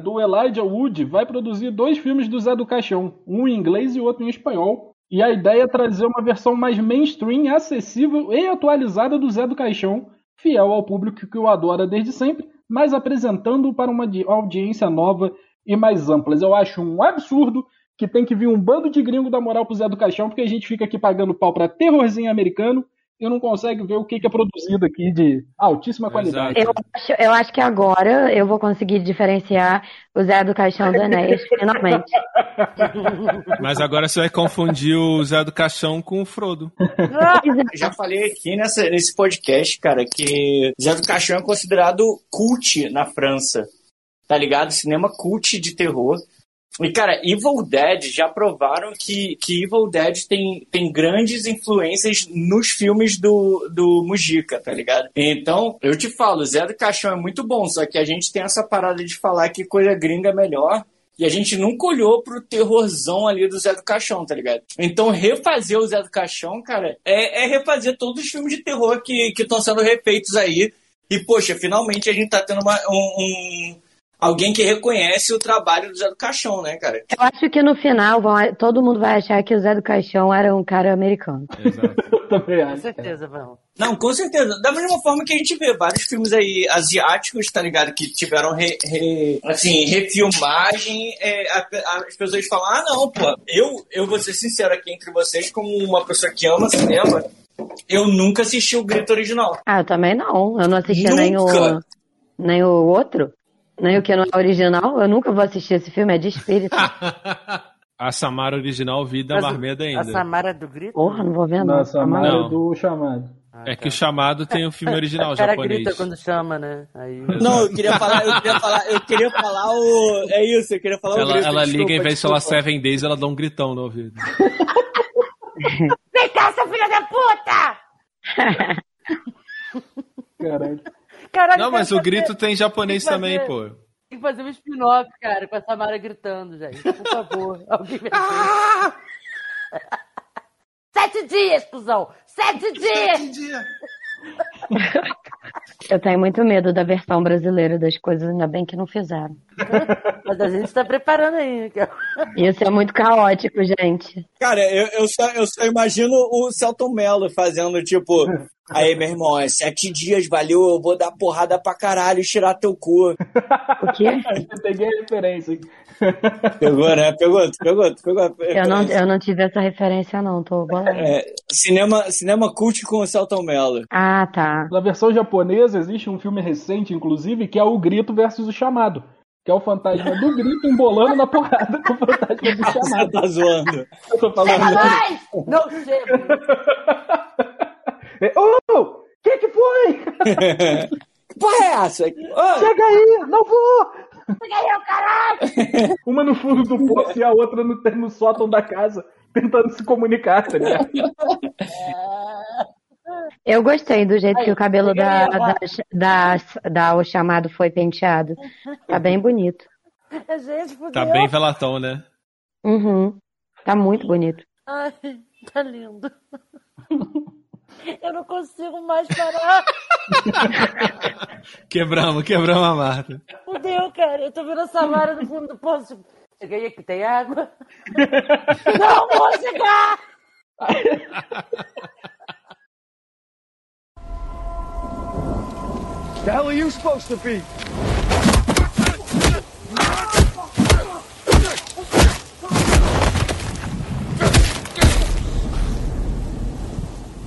Do Elijah Wood vai produzir dois filmes do Zé do Caixão, um em inglês e outro em espanhol. E a ideia é trazer uma versão mais mainstream, acessível e atualizada do Zé do Caixão, fiel ao público que o adora desde sempre, mas apresentando para uma di- audiência nova e mais ampla. Eu acho um absurdo que tem que vir um bando de gringo dar moral pro Zé do Caixão, porque a gente fica aqui pagando pau pra terrorzinho americano e não consegue ver o que que é produzido aqui de altíssima qualidade. Eu acho, eu acho que agora eu vou conseguir diferenciar o Zé do Caixão do Enéas, finalmente. Mas agora você vai confundir o Zé do Caixão com o Frodo. Eu já falei aqui nessa, nesse podcast, cara, que Zé do Caixão é considerado cult na França. Tá ligado? Cinema cult de terror. E, cara, Evil Dead já provaram que, que Evil Dead tem, tem grandes influências nos filmes do, do Mujica, tá ligado? Então, eu te falo, Zé do Caixão é muito bom, só que a gente tem essa parada de falar que coisa gringa é melhor. E a gente nunca olhou pro terrorzão ali do Zé do Caixão, tá ligado? Então, refazer o Zé do Caixão, cara, é, é refazer todos os filmes de terror que estão sendo refeitos aí. E, poxa, finalmente a gente tá tendo uma- um, um- alguém que reconhece o trabalho do Zé do Caixão, né, cara? Eu acho que no final vão- todo mundo vai achar que o Zé do Caixão era um cara americano. Também Com certeza, vão. Não, com certeza. Da mesma forma que a gente vê vários filmes aí asiáticos, tá ligado? Que tiveram re, re- assim, refilmagem. é, a- a- as pessoas falam, ah, não, pô, eu, eu vou ser sincero aqui entre vocês, como uma pessoa que ama cinema, eu nunca assisti o Grito original. Ah, eu também não. Eu não assisti nem o, nem o outro, nem o que não é original. Eu nunca vou assistir esse filme, é de espírito. A Samara original, vida Mas o- marmeda A ainda. Samara do grito? Porra, não vou ver não. A Tá maluco. Mara Não. do chamado. Ah, É tá. que o chamado tem o filme original O cara japonês. grita quando chama, né? Aí... Não, eu queria falar, eu queria falar, eu queria falar o. É isso, eu queria falar o Ela, grito. ela desculpa, liga, em vez de falar. Seven Days, ela dá um gritão no ouvido. Vem cá, seu filho da puta! Caralho. Caralho, Não, mas o grito fazer- tem em japonês tem que também, fazer- pô. Tem que fazer um spin-off, cara, com a Samara gritando, gente. Por favor. Alguém me Ah! Sete dias, cuzão! Sete dias! Eu tenho muito medo da versão brasileira das coisas, ainda bem que não fizeram. Mas a gente tá preparando aí. Isso é muito caótico, gente. Cara, eu, eu, só, eu só imagino o Celton Mello fazendo, tipo, aí, meu irmão, é sete dias, valeu, eu vou dar porrada pra caralho e tirar teu cu. O quê? Eu peguei a referência. Pegou, né? Pegou, pegou, pegou. Eu não, eu não tive essa referência, não, tô. É, cinema, cinema cult com o Celton Mello. Ah, tá. Na versão japonesa existe um filme recente, inclusive, que é o Grito versus o Chamado. Que é o fantasma do grito embolando na porrada com o fantasma do Você chamado. tá zoando. Eu tô falando. Mais! Não chega. Ô! que que foi? Que porra é essa? Ô, Chega aí! Não vou! Aí! Uma no fundo do poço e a outra no, no sótão da casa, tentando se comunicar, tá ligado? Eu gostei do jeito que o cabelo da, da, da, da O Chamado foi penteado. Tá bem bonito. Gente, fudeu. Tá bem velatão, né? Uhum. Tá muito bonito. Ai, tá lindo. Eu não consigo mais parar. Quebramos, quebramos a Marta. Fudeu. cara? Eu tô vendo a Samara no fundo do poço. Cheguei aqui, tem água? Não vou chegar! The hell are you supposed to be?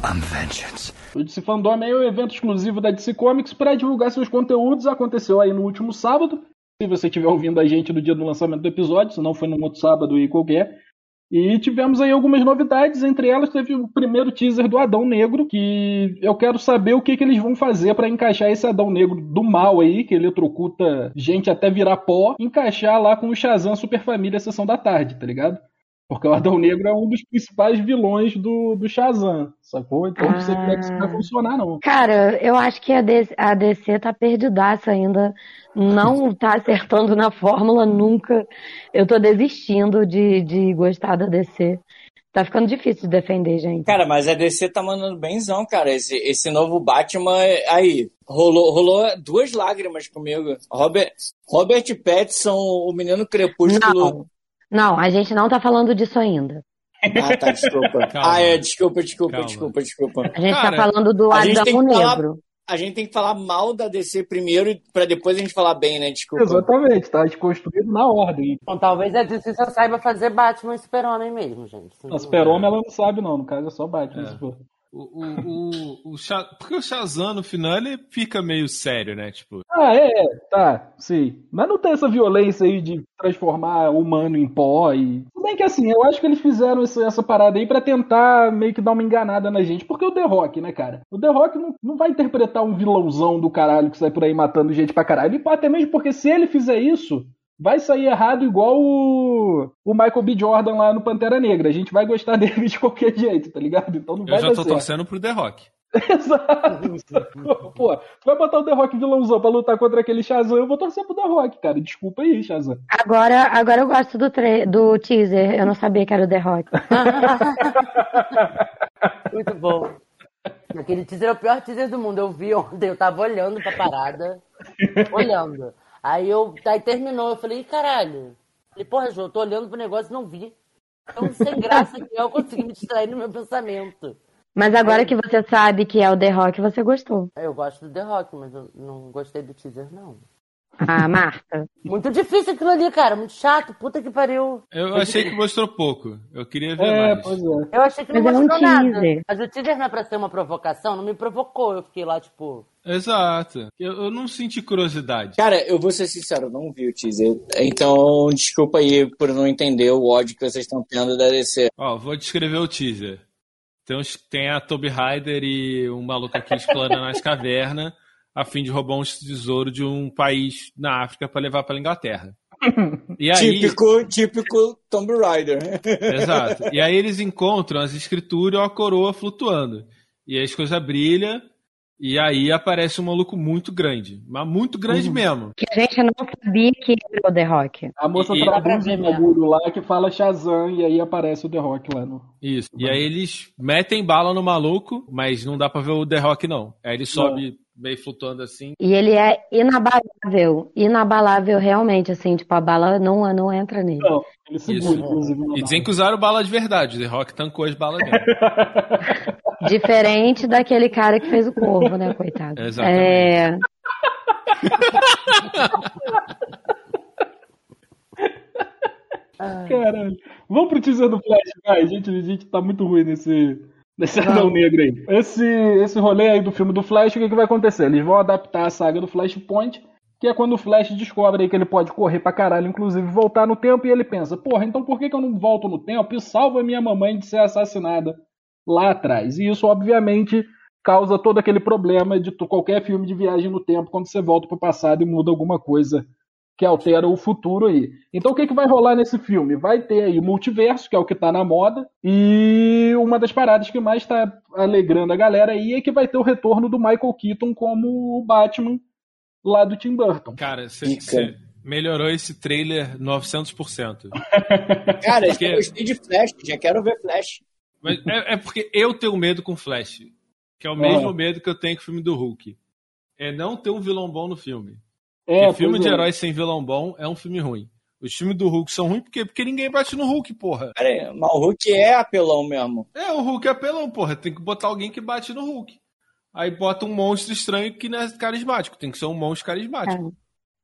I'm vengeance. O DC Fandom é o evento exclusivo da DC Comics para divulgar seus conteúdos. Aconteceu aí no último sábado. Se você estiver ouvindo a gente no dia do lançamento do episódio, se não foi num outro sábado aí qualquer. E tivemos aí algumas novidades, entre elas teve o primeiro teaser do Adão Negro, que eu quero saber o que, que eles vão fazer para encaixar esse Adão Negro do mal aí, que eletrocuta gente até virar pó, encaixar lá com o Shazam Super Família Sessão da Tarde, tá ligado? Porque o Adão Negro é um dos principais vilões do, do Shazam, sacou? Então não sei como é que isso vai funcionar, não. Cara, eu acho que a DC, a DC tá perdidaça ainda. Não tá acertando na fórmula nunca. Eu tô desistindo de, de gostar da DC. Tá ficando difícil de defender, gente. Cara, mas a DC tá mandando benzão, cara. Esse, esse novo Batman aí. Rolou, rolou duas lágrimas comigo. Robert, Robert Pattinson, o menino crepúsculo. Não, não, a gente não tá falando disso ainda. Ah, tá, desculpa. Calma. Ah, é, desculpa, desculpa, Calma. desculpa, desculpa. A gente Cara, tá falando do a gente Adão tem que falar- Negro. A gente tem que falar mal da DC primeiro pra depois a gente falar bem, né? Desculpa. Exatamente, tá desconstruído na ordem. Então, talvez a DC só saiba fazer Batman e Super-Homem mesmo, gente. A Super-Homem ela não sabe, não. No caso é só Batman. É. O, o, o, o Sha- Porque o Shazam, no final, ele fica meio sério, né? Tipo, Ah, é, é, tá, sim. Mas não tem essa violência aí de transformar humano em pó e. Se bem que assim, eu acho que eles fizeram essa, essa parada aí pra tentar meio que dar uma enganada na gente. Porque o The Rock, né, cara? O The Rock não, não vai interpretar um vilãozão do caralho que sai por aí matando gente pra caralho. E até mesmo porque se ele fizer isso. Vai sair errado igual o, o Michael B. Jordan lá no Pantera Negra. A gente vai gostar dele de qualquer jeito, tá ligado? Então não vai eu já dar tô certo. torcendo pro The Rock. Exato. Pô, tu vai botar o The Rock vilãozão pra lutar contra aquele Shazam, eu vou torcer pro The Rock, cara. Desculpa aí, Shazam. Agora, agora eu gosto do, tre- do teaser. Eu não sabia que era o The Rock. Muito bom. Aquele teaser é o pior teaser do mundo. Eu vi ontem, eu tava olhando pra parada. olhando. Aí eu. Aí terminou, eu falei, "Ih, caralho. Falei, porra, João, eu tô olhando pro negócio e não vi. Então, sem graça que eu consegui me distrair no meu pensamento. Mas agora que você sabe que é o The Rock, você gostou. Eu gosto do The Rock, mas eu não gostei do teaser, não. Ah, Marta. Muito difícil aquilo ali, cara. Muito chato. Puta que pariu. Eu achei que mostrou pouco. Eu queria ver É, mais. pois é. Eu achei que não Mas é um mostrou nada. Mas o teaser não é pra ser uma provocação, não me provocou. Eu fiquei lá, tipo. Exato. Eu, eu não senti curiosidade. Cara, eu vou ser sincero, eu não vi o teaser. Então, desculpa aí por não entender o ódio que vocês estão tendo da DC. Ó, vou descrever o teaser. Tem, uns- tem a Toby Ryder e um maluco aqui explorando as cavernas a fim de roubar um tesouro de um país na África pra levar pra Inglaterra. E aí, Típico, típico Tomb Raider. exato. E aí eles encontram as escrituras e a coroa flutuando. E aí as coisas brilham e aí aparece um maluco muito grande, mas muito grande mesmo. Que a gente não sabia que era o The Rock. A moça E- traduz e- um bagulho lá que fala Shazam e aí aparece o The Rock lá no. Isso. E aí eles metem bala no maluco, mas não dá pra ver o The Rock não. Aí ele sobe meio flutuando assim. E ele é inabalável. Inabalável realmente, assim, tipo, a bala não, não entra nele. Não, ele segura, Isso. inclusive. E bala. dizem que usaram bala de verdade. The Rock tancou as balas dele. Diferente daquele cara que fez o corvo, né, coitado. Exatamente. É, Caralho. Vamos pro teaser do Flash, vai. Gente, a gente tá muito ruim nesse, nesse anão negro aí. Esse, esse rolê aí do filme do Flash, o que, que vai acontecer? Eles vão adaptar a saga do Flashpoint, que é quando o Flash descobre aí que ele pode correr pra caralho, inclusive voltar no tempo, e ele pensa, porra, então por que, que eu não volto no tempo e salvo a minha mamãe de ser assassinada lá atrás? E isso, obviamente, causa todo aquele problema de qualquer filme de viagem no tempo, quando você volta pro passado e muda alguma coisa que altera o futuro aí. Então o que, que vai rolar nesse filme? Vai ter aí o multiverso, que é o que tá na moda, e uma das paradas que mais tá alegrando a galera aí é que vai ter o retorno do Michael Keaton como o Batman lá do Tim Burton. Cara, você melhorou esse trailer 900%. Cara, eu Porque- já gostei de Flash, já quero ver Flash. Mas é, é porque eu tenho medo com Flash. Que é o mesmo medo que eu tenho com o filme do Hulk. É não ter um vilão bom no filme. É, Porque filme de é. herói sem vilão bom é um filme ruim. Os filmes do Hulk são ruins porque, porque ninguém bate no Hulk, porra. Pera aí, mas o Hulk é apelão mesmo. É, o Hulk é apelão, porra. Tem que botar alguém que bate no Hulk. Aí bota um monstro estranho que não é carismático. Tem que ser um monstro carismático.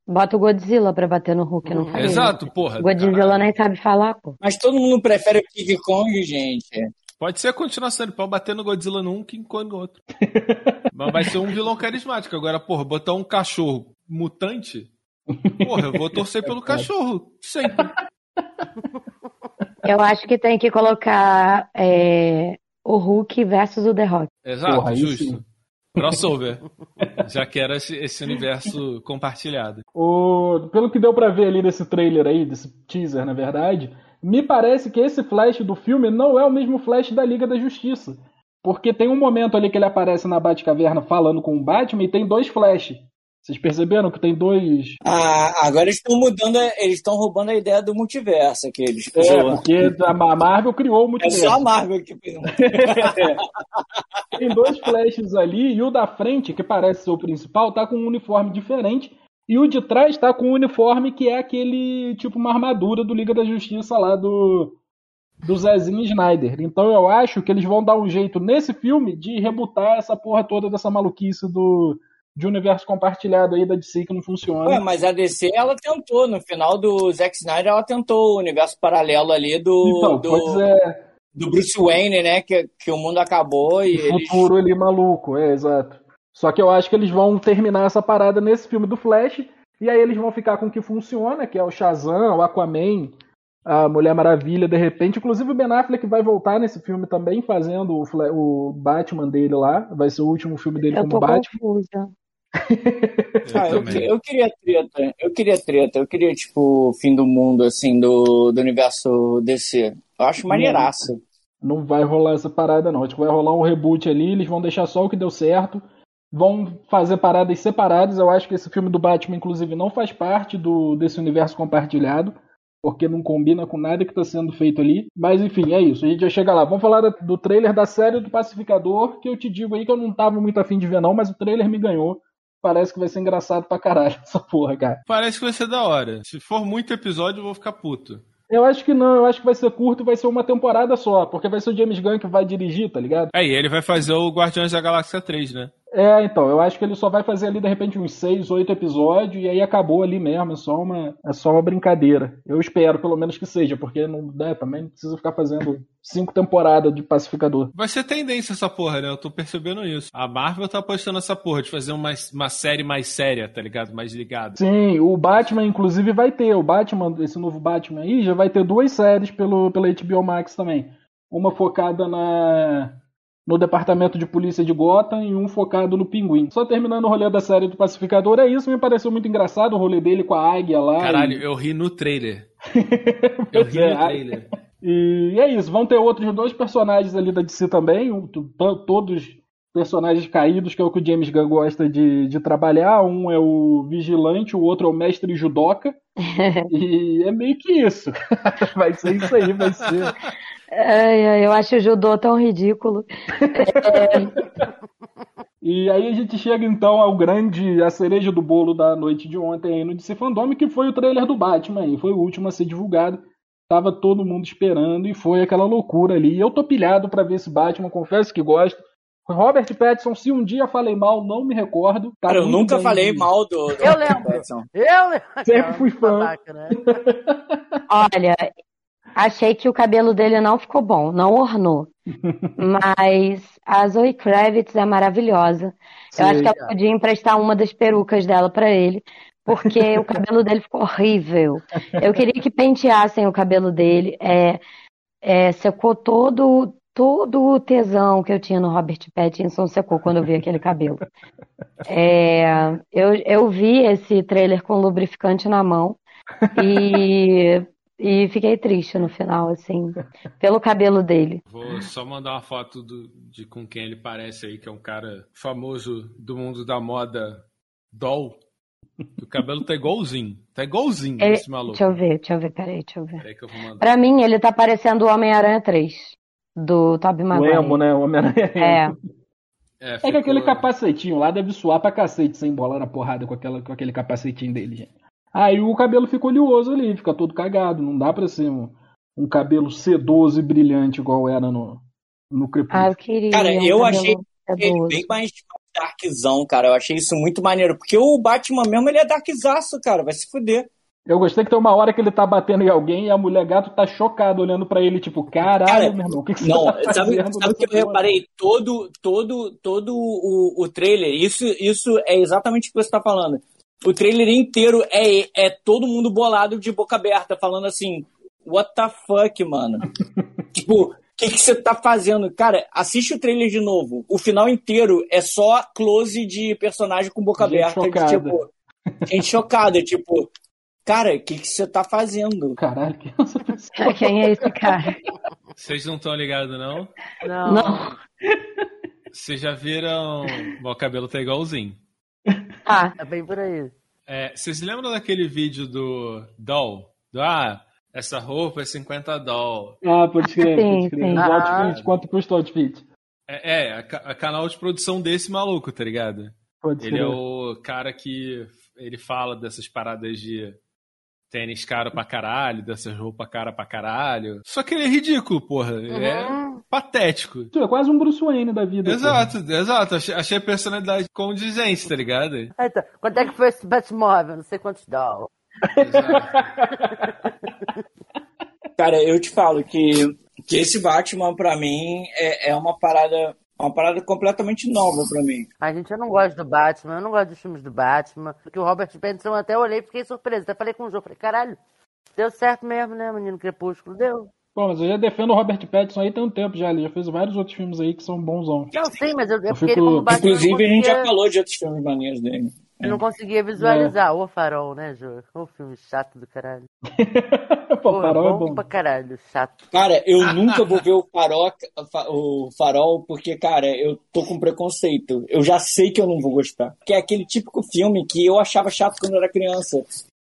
Bota o Godzilla pra bater no Hulk, não faz Exato, porra. O Godzilla nem sabe falar, pô. Mas todo mundo prefere o King Kong, gente. Pode ser a continuação, ele pode bater no Godzilla num, King Kong no outro. Mas vai ser um vilão carismático. Agora, porra, botar um cachorro mutante. Porra, eu vou torcer pelo cachorro. Sempre. Eu acho que tem que colocar é, o Hulk versus o The Rock. Exato, Porra, justo. Crossover. Já que era esse, esse universo compartilhado. O, pelo que deu pra ver ali desse trailer aí, desse teaser, na verdade, me parece que esse Flash do filme não é o mesmo Flash da Liga da Justiça. Porque tem um momento ali que ele aparece na Batcaverna falando com o Batman e tem dois Flash. Vocês perceberam que tem dois. Ah, agora eles estão mudando, eles estão roubando a ideia do multiverso aqueles. É, porque a Marvel criou o É multiverso. só a Marvel que fez um Tem dois flashes ali e o da frente, que parece ser o principal, tá com um uniforme diferente. E o de trás tá com um uniforme que é aquele tipo uma armadura do Liga da Justiça lá do, do Zezinho Snyder. Então eu acho que eles vão dar um jeito nesse filme de rebutar essa porra toda dessa maluquice do de universo compartilhado aí da DC que não funciona. Ué, mas a DC, ela tentou, no final do Zack Snyder, ela tentou o universo paralelo ali do, então, do, pois é, do Bruce Wayne, né? Que, que o mundo acabou e o eles... futuro ali maluco, é exato. Só que eu acho que eles vão terminar essa parada nesse filme do Flash, e aí eles vão ficar com o que funciona, que é o Shazam, o Aquaman, a Mulher Maravilha, de repente. Inclusive o Ben Affleck vai voltar nesse filme também, fazendo o, o Batman dele lá. Vai ser o último filme dele Eu como tô Batman. confusa. Ah, eu, eu queria treta, eu queria treta, eu queria, tipo, o fim do mundo, assim, do, do universo DC. Eu acho maneiraço. Não vai rolar essa parada, não. Acho que vai rolar um reboot ali, eles vão deixar só o que deu certo. Vão fazer paradas separadas. Eu acho que esse filme do Batman, inclusive, não faz parte do, desse universo compartilhado. Porque não combina com nada que está sendo feito ali. Mas enfim, é isso. A gente já chega lá. Vamos falar do trailer da série do Pacificador. Que eu te digo aí que eu não tava muito afim de ver, não, mas o trailer me ganhou. Parece que vai ser engraçado pra caralho essa porra, cara. Parece que vai ser da hora. Se for muito episódio, eu vou ficar puto. Eu acho que não, eu acho que vai ser curto e vai ser uma temporada só. Porque vai ser o James Gunn que vai dirigir, tá ligado? Aí, ele vai fazer o Guardiões da Galáxia 3, né? É, então, eu acho que ele só vai fazer ali, de repente, uns seis, oito episódios, e aí acabou ali mesmo, é só uma, é só uma brincadeira. Eu espero, pelo menos que seja, porque não, né, também não precisa ficar fazendo cinco temporadas de pacificador. Vai ser tendência essa porra, né? Eu tô percebendo isso. A Marvel tá apostando essa porra de fazer uma, uma série mais séria, tá ligado? Mais ligada. Sim, o Batman, inclusive, vai ter. O Batman, esse novo Batman aí, já vai ter duas séries pelo, pela HBO Max também. Uma focada na no departamento de polícia de Gotham e um focado no Pinguim. Só terminando o rolê da série do Pacificador, é isso, me pareceu muito engraçado o rolê dele com a águia lá. Caralho, e- eu ri no trailer. Eu ri é, no trailer. E é isso, vão ter outros dois personagens ali da DC também, um- to- todos personagens caídos, que é o que o James Gunn gosta de, de trabalhar. Um é o Vigilante, o outro é o Mestre Judoca. e é meio que isso. vai ser isso aí, vai ser. Ai, ai, eu acho o judô tão ridículo. E aí a gente chega então ao grande, a cereja do bolo da noite de ontem aí no DC Fandom, que foi o trailer do Batman aí, foi o último a ser divulgado. Tava todo mundo esperando e foi aquela loucura ali. E eu tô pilhado pra ver esse Batman, confesso que gosto. Robert Pattinson, se um dia falei mal, não me recordo. Tá Cara, eu nunca bem- falei mal do, do Eu lembro. Pattinson. Eu lembro. Sempre fui fã. Babaca, né? Olha, achei que o cabelo dele não ficou bom, não ornou. Mas a Zoe Kravitz é maravilhosa. Eu acho que ela podia emprestar uma das perucas dela pra ele, porque o cabelo dele ficou horrível. Eu queria que penteassem o cabelo dele. É, é, secou todo, todo o tesão que eu tinha no Robert Pattinson, secou quando eu vi aquele cabelo. É, eu, eu vi esse trailer com lubrificante na mão e, e fiquei triste no final, assim, pelo cabelo dele. Vou só mandar uma foto do- de com quem ele parece aí, que é um cara famoso do mundo da moda doll. O cabelo tá igualzinho. Tá igualzinho Ele- esse maluco. deixa eu ver, deixa eu ver, peraí, deixa eu ver. Peraí que eu vou mandar. Pra mim, ele tá parecendo o Homem-Aranha 3, do Tobey O Maguire. emo, né? O Homem-Aranha. É, É, É que aquele capacetinho lá deve suar pra cacete sem bola na porrada com, aquela, com aquele capacetinho dele, gente. Aí o cabelo fica oleoso ali, fica todo cagado. Não dá pra ser um, um cabelo sedoso e brilhante igual era no, no Crepúsculo. Ah, queria. Cara, um eu achei sedoso. bem mais darkzão, cara. Eu achei isso muito maneiro. Porque o Batman mesmo, ele é darkzaço, cara. Vai se fuder. Eu gostei que tem uma hora que ele tá batendo em alguém e a mulher gato tá chocada olhando pra ele, tipo, caralho, Cara, meu irmão, o que, que Não, você tá sabe, fazendo? sabe o que eu reparei? Todo, todo, todo o, o trailer, isso, isso é exatamente o que você tá falando. O trailer inteiro é, é todo mundo bolado de boca aberta, falando assim, what the fuck, mano? tipo, o que, que você tá fazendo? Cara, assiste o trailer de novo. O final inteiro é só close de personagem com boca Gente aberta. de, chocada. tipo, gente chocada, tipo, cara, o que, que você tá fazendo? Caralho, que essa pessoa. Quem é esse cara? Vocês não estão ligados, não? Não. Não. Vocês já viram. Bom, o cabelo tá igualzinho. Ah, É bem por aí. É, vocês lembram daquele vídeo do Doll? Do, ah, essa roupa é 50 doll. Ah, pode crer, Sim, pode crer. sim. Ah. outfits, quanto custa o outfit? É, é a, a canal de produção desse maluco, tá ligado? Pode Ele crer. é o cara que ele fala dessas paradas de tênis caro pra caralho, dessas roupas cara pra caralho. Só que ele é ridículo, porra. Ele é patético. Tu é quase um Bruce Wayne da vida. Exato, exato. Achei, achei a personalidade condizente, tá ligado? Então, quanto é que foi esse Batmóvel? Não sei quantos dólares. Cara, eu te falo que, que esse Batman, pra mim, é, é uma parada. Uma parada completamente nova pra mim. A gente, eu não gosto do Batman, eu não gosto dos filmes do Batman. Porque o Robert Pattinson eu até olhei e fiquei surpreso. Até falei com o João, falei, caralho, deu certo mesmo, né, Menino Crepúsculo? Deu. Pô, mas eu já defendo o Robert Pattinson aí tem um tempo já. Ele já fez vários outros filmes aí que são bons. Não, sim, mas eu, é Eu ele fico- como Batman Inclusive, não a gente já conseguia, falou de outros filmes maneiros dele. eu não conseguia visualizar. Ô farol, né, Jô? Ô filme chato do caralho. Pô, Pô, Farol é bom bom. pra caralho, chato. Cara, eu nunca vou ver o, faroca, o farol porque, cara, eu tô com preconceito. Eu já sei que eu não vou gostar. Que é aquele típico filme que eu achava chato quando eu era criança.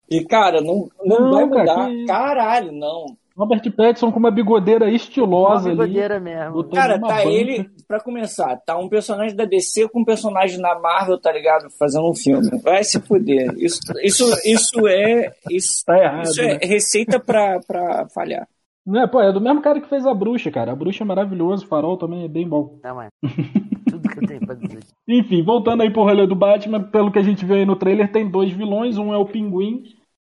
E, cara, não, não, Não, vai cara, mudar. que- Caralho, não. Robert Pattinson com uma bigodeira estilosa Uma ali. bigodeira mesmo. botando Cara, tá banca. ele, pra começar, tá um personagem da DC com um personagem da Marvel, tá ligado? Fazendo um filme. Vai se fuder. Isso, isso, isso é. Isso, Tá errado, isso é né? receita pra, pra falhar. Não é, pô, é do mesmo cara que fez a bruxa, cara. A bruxa é maravilhoso, o farol também é bem bom. Não é. Tudo que eu tenho pra dizer. Enfim, voltando aí pro rolê do Batman, pelo que a gente vê aí no trailer, tem dois vilões, um é o Pinguim.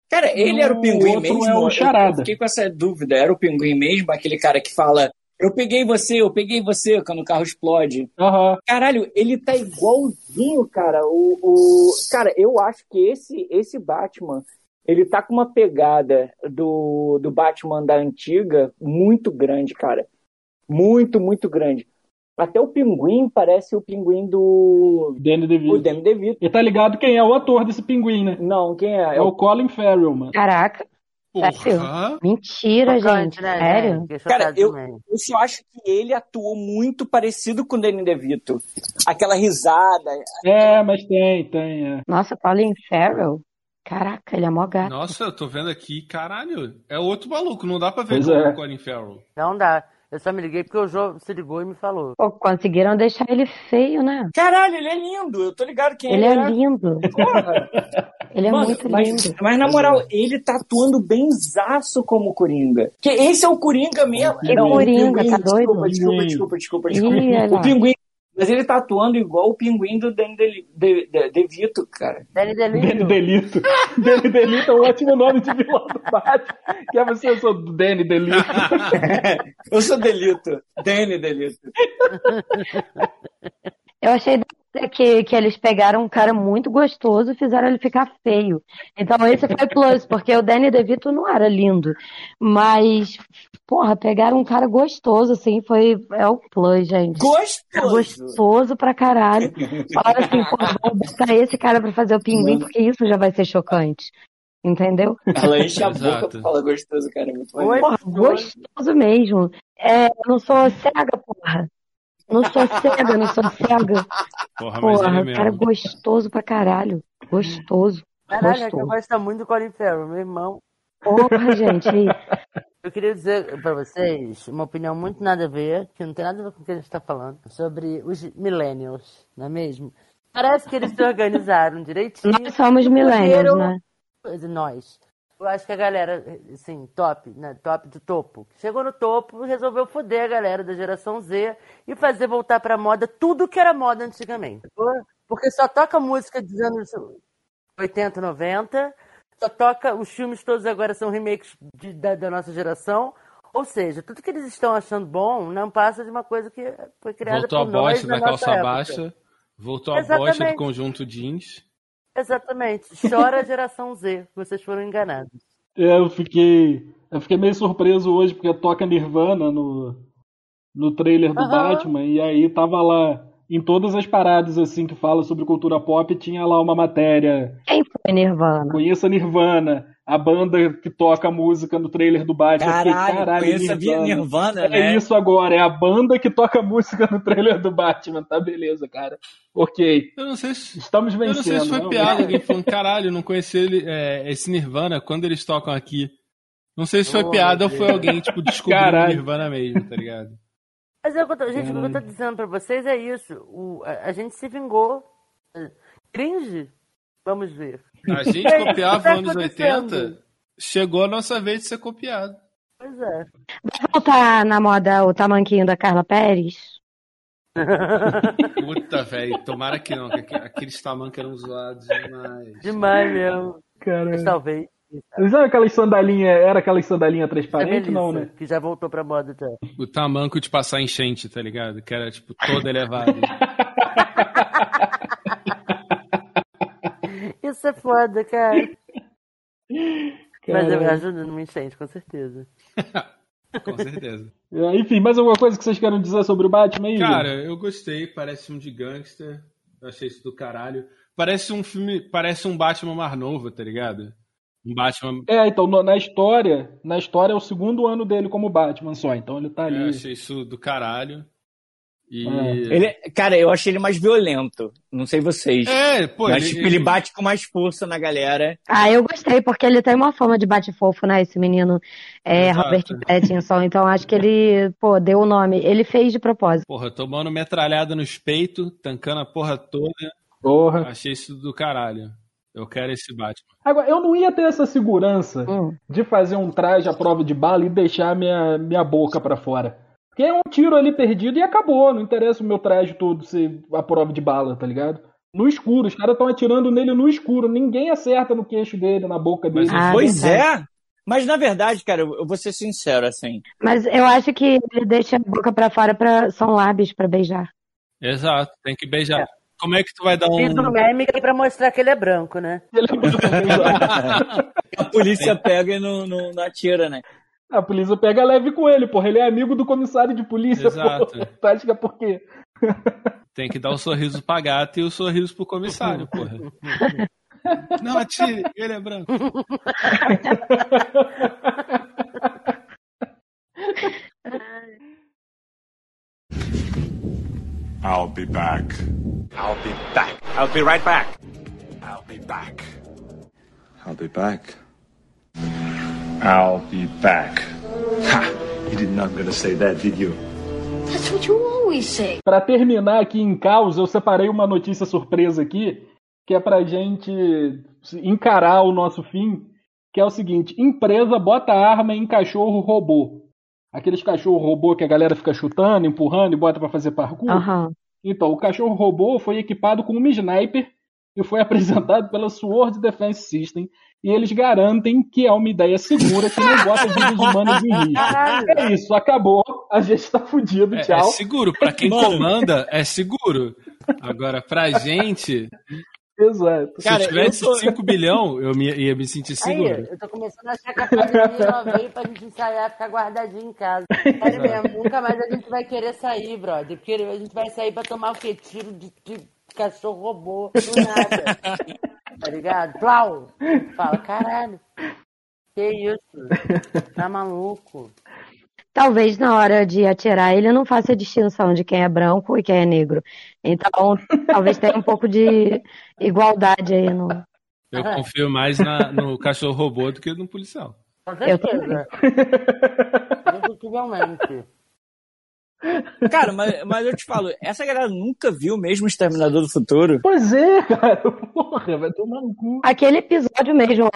Cara, ele era o pinguim outro mesmo? é o Charada. Eu fiquei com essa dúvida. Era o pinguim mesmo? Aquele cara que fala. Eu peguei você, eu peguei você, quando o carro explode. Aham. Caralho, ele tá igualzinho, cara. O, o... Cara, eu acho que esse, esse Batman, ele tá com uma pegada do, do Batman da antiga muito grande, cara. Muito, muito grande. Até o pinguim parece o pinguim do. Danny O DeVito. Danny DeVito. E tá ligado quem é o ator desse pinguim, né? Não, quem é? É o Colin Farrell, mano. caraca. Sério? Porra. Mentira, gente. né, Sério? né? Fiquei Cara, chocado eu, eu só acho que ele atuou muito parecido com o Danny DeVito. Aquela risada. É, mas tem, tem, é. Nossa, Colin Farrell? Caraca, ele é mó gato. Nossa, eu tô vendo aqui, caralho. É outro maluco, não dá pra ver Pois é. o Colin Farrell. Não dá. Eu só me liguei porque o João se ligou e me falou. Pô, conseguiram deixar ele feio, né? Caralho, ele é lindo. Eu tô ligado quem Ele ele, é lindo. Porra. Ele é Mano, muito mas, lindo. mas na moral, ele tá atuando benzaço como Coringa. Que esse é o Coringa mesmo. Que Não, o Coringa, Pinguim, tá doido? Desculpa, desculpa, desculpa, desculpa, desculpa. Ih. O pinguim. Mas ele tá atuando igual o pinguim do Danny De, De, De, DeVito, cara. Danny Danny Delito. Danny Delito é um ótimo nome de vilão do Batman. Que é você, eu sou do Danny Delito. Eu sou Delito. Danny Delito. Eu achei que, que eles pegaram um cara muito gostoso e fizeram ele ficar feio. Então esse foi plus, porque o Danny DeVito não era lindo. Mas, porra, pegaram um cara gostoso, assim, foi. É o plus, gente. Gostoso. gostoso pra caralho. Falaram assim, pô, vamos botar esse cara pra fazer o pinguim, porque isso já vai ser chocante. Entendeu? Ela enche a Exato. boca pra falar gostoso, cara. é Muito Oi? Porra, gostoso mesmo. É, eu não sou cega, porra. Não sou cega, não sou cega. Porra, mas Porra, ele cara mesmo. gostoso pra caralho. Gostoso. Caralho, é que eu gosto muito do Colin Farrell, meu irmão. Porra, gente. Eu queria dizer pra vocês uma opinião muito nada a ver, que não tem nada a ver com o que a gente tá falando, sobre os millennials, não é mesmo? Parece que eles se organizaram direitinho. Nós somos millennials, né? Nós. Eu acho que a galera, assim, top, né? Top do topo. Chegou no topo, resolveu foder a galera da geração Z e fazer voltar pra moda tudo que era moda antigamente. Porque só toca música dos anos 80, 90, só toca, os filmes todos agora são remakes de- da, da nossa geração. Ou seja, tudo que eles estão achando bom não passa de uma coisa que foi criada Voltou a por nós bosta na da nossa calça época. baixa. Voltou a bosta do Exatamente. conjunto jeans. Exatamente. Chora a geração Z. Vocês foram enganados. É, eu fiquei. Eu fiquei meio surpreso hoje, porque toca Nirvana no, no trailer do Aham. Batman, e aí tava lá, em todas as paradas assim que fala sobre cultura pop, tinha lá uma matéria. Quem foi Nirvana? Conheça Nirvana, a banda que toca a música no trailer do Batman. Eu fiquei, Caralho, conheça via Nirvana, é né? isso agora, é a banda que toca a música no trailer do Batman. Tá beleza, cara. Ok. Eu não sei se. Estamos Eu vencendo. não sei se foi não, piada, alguém falando, caralho, não conheci ele, é, esse Nirvana quando eles tocam aqui. Não sei se foi Oh, piada ou foi alguém, tipo, descobrindo Caralho. Nirvana mesmo, tá ligado? Mas é o que eu gente, o que eu tô Caralho. dizendo pra vocês é isso. O, a, a gente se vingou. Cringe? Vamos ver. A gente É copiava tá anos acontecendo. 80, chegou a nossa vez de ser copiado. Pois é. Vai voltar na moda o tamanquinho da Carla Pérez? Puta, velho, tomara que não, que aqu- aqueles tamancos eram zoados demais. Demais mesmo. Mas Caralho. talvez. Sabe aquelas sandalinhas, era aquelas sandalinhas A transparentes? Não, né? que já voltou pra moda já. O tamanco de passar enchente, tá ligado? Que era, tipo, todo elevado. Isso é foda, cara. Mas ajuda numa enchente, com certeza. Com certeza. É, Enfim, mais alguma coisa que vocês querem dizer sobre o Batman aí? Cara, eu gostei, parece um de gangster. Eu achei isso do caralho. Parece um filme, parece um Batman mais novo, tá ligado? Um Batman. É, então, no- na história, na história é o segundo ano dele como Batman só, então ele tá ali. Eu achei isso do caralho. E. É. Ele, cara, eu achei ele mais violento. Não sei vocês. É, pô, Mas, ele, tipo, ele bate com mais força na galera. Ah, eu gostei, porque ele tem uma fama de bate-fofo, né? Esse menino é, Exato. Robert Pattinson. Então acho que ele, pô, deu o nome. Ele fez de propósito. Porra, tomando metralhada nos peitos, tancando a porra toda. Porra. Achei isso do caralho. Eu quero esse Batman. Agora, eu não ia ter essa segurança Hum. de fazer um traje à prova de bala e deixar minha, minha boca pra fora. Porque é um tiro ali perdido e acabou. Não interessa o meu traje todo ser a prova de bala, tá ligado? No escuro, os caras estão atirando nele no escuro. Ninguém acerta no queixo dele, na boca dele. Ah, pois é. Mas na verdade, cara, eu vou ser sincero, assim. Mas eu acho que ele deixa a boca pra fora pra. São lábios pra beijar. Exato, tem que beijar. Como é que tu vai dar Fiz um um. meme aqui pra mostrar que ele é branco, né? Ele é muito bem. A polícia pega e não, não, não atira, né? A polícia pega leve com ele, porra. Ele é amigo do comissário de polícia, Exato. porra. Que é por quê? Tem que dar o sorriso pra gata e o sorriso pro comissário, porra. Não atire, ele é branco. I'll be back. I'll be back. I'll be right back. I'll be back. I'll be back. I'll be back. Ha! You did not gonna say that, did you? That's what you always say. Pra terminar aqui em caos, eu separei uma notícia surpresa aqui, que é pra gente encarar o nosso fim, que é o seguinte: empresa bota arma em cachorro robô. Aqueles cachorro robô que a galera fica chutando, empurrando e bota pra fazer parkour. Aham. Então, o cachorro robô foi equipado com uma sniper e foi apresentado pela Sword Defense System. E eles garantem que é uma ideia segura que não bota vidas humanas em risco. É isso, acabou. A gente tá fudido, É, tchau. é seguro, pra quem Mano. comanda, é seguro. Agora, pra gente, Exato. se Cara, tivesse eu tô- 5 bilhão, eu me- ia me sentir Aí, seguro. eu tô começando a achar que a pandemia veio pra gente ensaiar, ficar guardadinho em casa. Sério mesmo, nunca mais a gente vai querer sair, brother. Porque a gente vai sair pra tomar o quê? Tiro de, de cachorro robô, do nada. Tá ligado? Plau! Fala, caralho. Que isso? Tá maluco? Talvez na hora de atirar ele não faça a distinção de quem é branco e quem é negro. Então, talvez tenha um pouco de igualdade aí no. Eu confio mais na- no cachorro robô do que no policial. Com Eu certeza. Indiscutivelmente. Cara, mas, mas eu te falo, essa galera nunca viu mesmo o Exterminador do Futuro. Pois é, cara. Porra, vai tomar no cu. Aquele episódio mesmo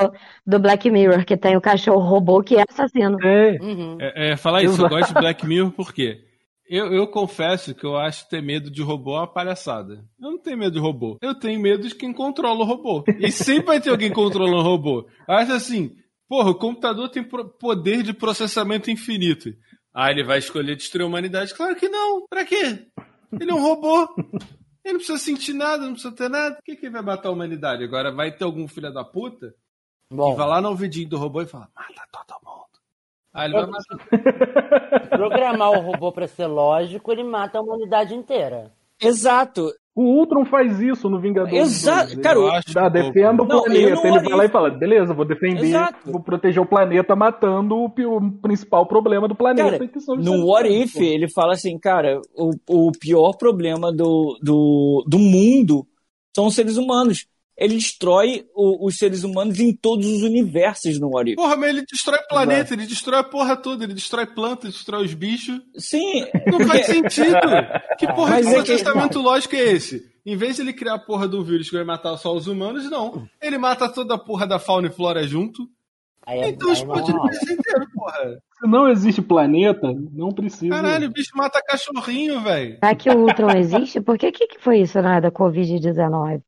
do Black Mirror, que tem o cachorro robô que é assassino. É. Uhum. É, é, falar isso, eu gosto de Black Mirror por quê? Eu, eu confesso que eu acho ter medo de robô uma palhaçada. Eu não tenho medo de robô. Eu tenho medo de quem controla o robô. E sempre vai ter alguém controlando o robô. Eu acho assim, porra, o computador tem poder de processamento infinito. Ah, ele vai escolher destruir a humanidade? Claro que não. Pra quê? Ele é um robô. Ele não precisa sentir nada, não precisa ter nada. Por que, que ele vai matar a humanidade? Agora vai ter algum filho da puta Bom, que vai lá no ouvidinho do robô e fala: mata todo mundo. Ah, ele vai matar. programar o robô pra ser lógico, ele mata a humanidade inteira. Exato. O Ultron faz isso no Vingadores. Exato. 2. Cara, dá, pouco. defenda o Não, eu planeta. não Ele vai lá e fala: beleza, vou defender, Exato. vou proteger o planeta matando o, o principal problema do planeta. Cara, que são os No What If, pô. ele fala assim, cara, o, o pior problema do, do, do mundo são os seres humanos. Ele destrói o- os seres humanos em todos os universos no What If. Porra, mas ele destrói o planeta, ele destrói a porra toda, ele destrói planta, destrói os bichos. Sim. Não faz sentido. Que porra Mas de é que- lógico é esse? Em vez de ele criar a porra do vírus que vai matar só os humanos, não. Ele mata toda a porra da fauna e flora junto. Aí, é- Então aí explode não o planeta inteiro, porra. Se não existe planeta, não precisa. Caralho, o bicho mata cachorrinho, velho. Será que o Ultron existe? Por que, que foi isso na da Covid-19?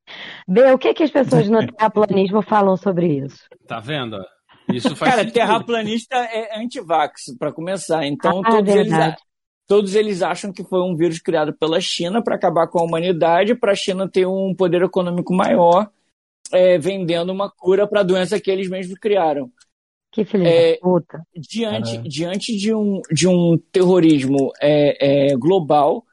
B, o que, que as pessoas no terraplanismo falam sobre isso? Tá vendo? Isso faz Cara, sentido. terraplanista é anti-vax, pra começar. Então, Ah, todos, eles, todos eles acham que foi um vírus criado pela China para acabar com a humanidade, para a China ter um poder econômico maior, é, vendendo uma cura para a doença que eles mesmos criaram. Que filho É, da puta. Diante, diante de, um, de um terrorismo é, é, global,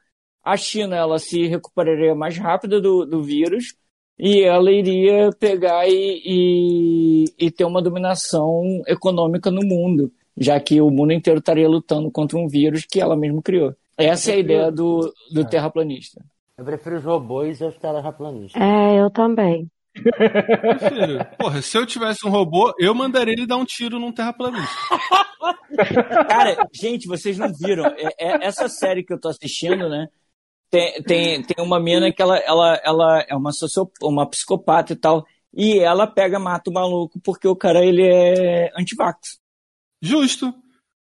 a China ela se recuperaria mais rápido do, do vírus e ela iria pegar e, e, e ter uma dominação econômica no mundo, já que o mundo inteiro estaria lutando contra um vírus que ela mesma criou. Essa é a ideia do, do terraplanista. Eu prefiro os robôs aos terraplanistas. É, eu também. Filho, porra, se eu tivesse um robô, eu mandaria ele dar um tiro num terraplanista. Cara, gente, vocês não viram. É- é- essa série que eu tô assistindo, né? Tem, tem, tem uma mina que ela, ela, ela é uma, uma psicopata e tal. E ela pega, mata o maluco porque o cara ele é antivax. Justo.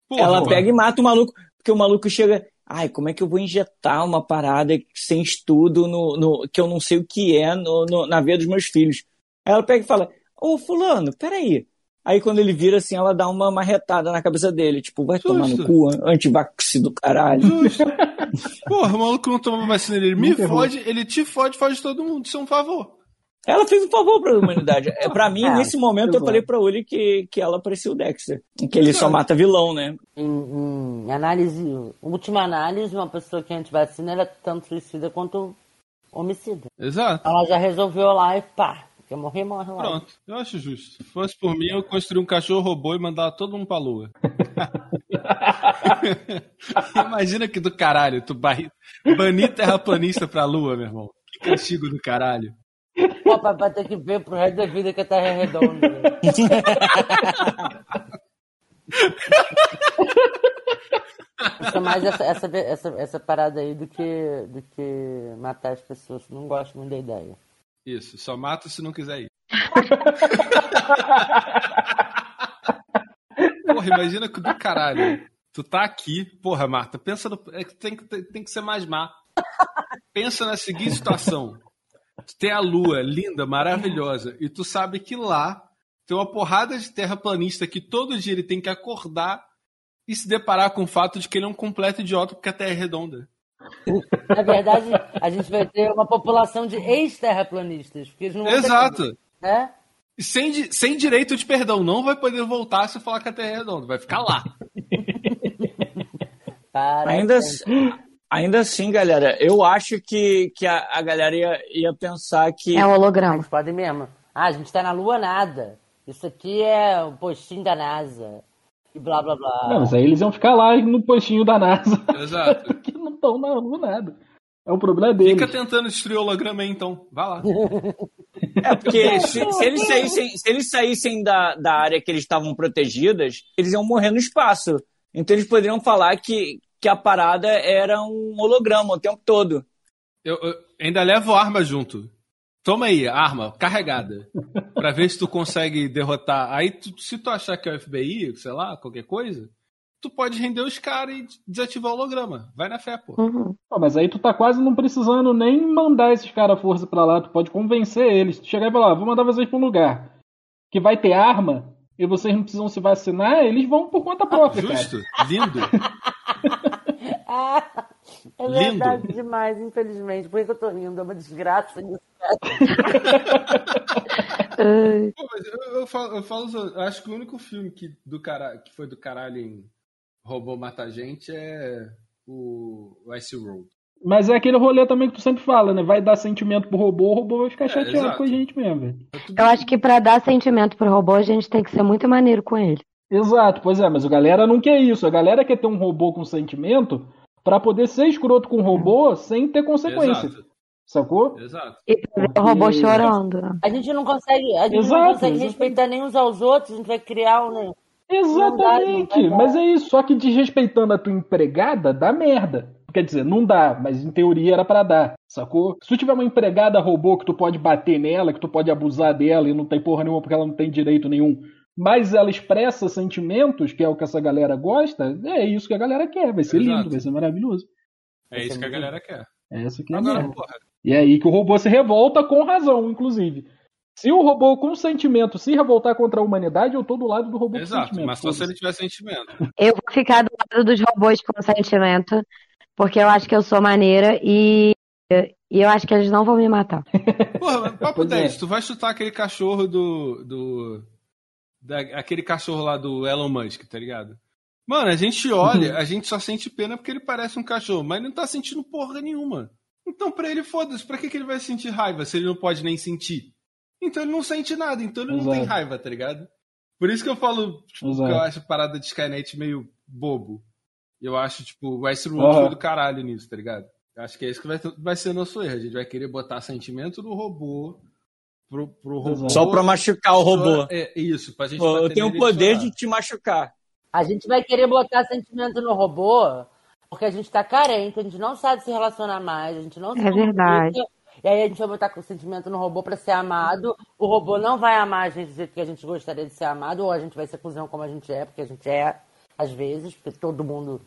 Porra, ela porra. pega e mata o maluco porque o maluco chega. Ai, como é que eu vou injetar uma parada sem estudo no, no- que eu não sei o que é no, no- na veia dos meus filhos? Aí ela pega e fala: Ô, Fulano, peraí. Aí quando ele vira assim, ela dá uma marretada na cabeça dele, tipo, vai tomar no Justo. cu, antivax do caralho. Justo. Porra, o maluco não toma vacina dele. Me fode, ele te fode, fode todo mundo. Isso é um favor. Ela fez um favor pra humanidade. É, pra mim, É, nesse momento, eu falei pra Uli que, que ela parecia o Dexter. Que ele só mata vilão, né? Em, em análise, última análise, uma pessoa que é antivacina era tanto suicida quanto homicida. Exato. Ela já resolveu lá e pá, quer morrer, morre lá. Pronto, eu acho justo. Se fosse por mim, eu construir um cachorro robô e mandar todo mundo pra lua. Imagina que do caralho, tu banir terraplanista pra lua, meu irmão. Que castigo do caralho. Pô, papai tem que ver pro resto da vida que a Terra é redonda. Isso é mais essa, essa, essa, essa parada aí do que, do que matar as pessoas. Não gosto muito da ideia. Isso, só mata se não quiser ir. Porra, imagina que do caralho. Tu tá aqui, porra, Marta, pensa no. é tem, que- tem que ser mais má. Pensa na seguinte situação. Tu tem a lua linda, maravilhosa, e tu sabe que lá tem uma porrada de terraplanista que todo dia ele tem que acordar e se deparar com o fato de que ele é um completo idiota porque a Terra é redonda. Na verdade, a gente vai ter uma população de ex-terraplanistas. Porque eles não vão ter- Exato. né? E sem, sem direito de perdão, não vai poder voltar se falar que a Terra é redonda, vai ficar lá. Ainda, ainda assim, galera, eu acho que, que a, a galera ia, ia pensar que. É holograma. Eles podem mesmo. Ah, a gente tá na lua nada. Isso aqui é o postinho da NASA. E blá blá blá. Não, mas aí eles iam ficar lá no postinho da NASA, Exato. que não estão na lua nada. É o problema deles. Fica tentando destruir o holograma aí, então. Vai lá. É, porque se, se eles saíssem, se eles saíssem da, da área que eles estavam protegidas, eles iam morrer no espaço. Então eles poderiam falar que, que a parada era um holograma o tempo todo. Eu, eu ainda levo arma junto. Toma aí, arma, carregada. pra ver se tu consegue derrotar. Aí, tu- se tu achar que é o FBI, sei lá, qualquer coisa, tu pode render os caras e desativar o holograma. Vai na fé, pô. Uhum. Pô, mas aí tu tá quase não precisando nem mandar esses caras força pra lá. Tu pode convencer eles. Tu chegar e falar, vou mandar vocês pra um lugar que vai ter arma e vocês não precisam se vacinar, eles vão por conta própria, cara. Justo, lindo. É Lindo. verdade demais, infelizmente. Por isso que eu tô rindo, é uma desgraça. isso. Ai, Pô, mas eu, eu falo, eu falo, eu acho que o único filme que, do cara, que foi do caralho em Robô Mata Gente é o Ice Road. Mas é aquele rolê também que tu sempre fala, né? Vai dar sentimento pro robô, o robô vai ficar chateado exato. com a gente mesmo, velho. Eu acho que pra dar sentimento pro robô, a gente tem que ser muito maneiro com ele. Exato, pois é, mas a galera não quer isso. A galera quer ter um robô com sentimento pra poder ser escroto com o robô sem ter consequência. Exato, Sacou? exato. E o robô chorando. A gente não consegue, a gente Exato, não consegue exatamente. respeitar nem uns aos outros, a gente vai criar um. Né? Exatamente. Dá, mas é isso, só que desrespeitando a tua empregada, dá merda. Quer dizer, não dá, mas em teoria era pra dar, sacou? Se tu tiver uma empregada robô que tu pode bater nela, que tu pode abusar dela e não tem porra nenhuma porque ela não tem direito nenhum, mas ela expressa sentimentos, que é o que essa galera gosta, é isso que a galera quer. Vai ser Exato. lindo, vai ser maravilhoso. É isso que a galera quer. É essa que é a Agora, merda. porra, E é aí que o robô se revolta com razão, inclusive. Se o robô com sentimento se revoltar contra a humanidade, eu tô do lado do robô com exato, sentimento. mas só se ele tiver sentimento. Eu vou ficar do lado dos robôs com sentimento, porque eu acho que eu sou maneira e, e eu acho que eles não vão me matar. Porra, mas papo Pois é. 10, tu vai chutar aquele cachorro do. do da, aquele cachorro lá do Elon Musk, tá ligado? Mano, a gente olha, a gente só sente pena porque ele parece um cachorro, mas não tá sentindo porra nenhuma. Então, pra ele, foda-se, pra que, que ele vai sentir raiva se ele não pode nem sentir? Então ele não sente nada, então ele não Exato. tem raiva, tá ligado? Por isso que eu falo, tipo, Exato. que eu acho a parada de Skynet meio bobo. Eu acho, tipo, o Westworld foi do caralho nisso, tá ligado? Eu acho que é isso que vai, vai ser nosso erro. A gente vai querer botar sentimento do robô pro, pro robô. Só pra machucar o robô. É isso, pra gente Pô, eu tenho o poder de te machucar. A gente vai querer botar sentimento no robô porque a gente tá carente, a gente não sabe se relacionar mais, a gente não É verdade. comunica. E aí a gente vai botar com sentimento no robô pra ser amado. O robô não vai amar a gente do jeito que a gente gostaria de ser amado, ou a gente vai ser cuzão como a gente é, porque a gente é, às vezes, porque todo mundo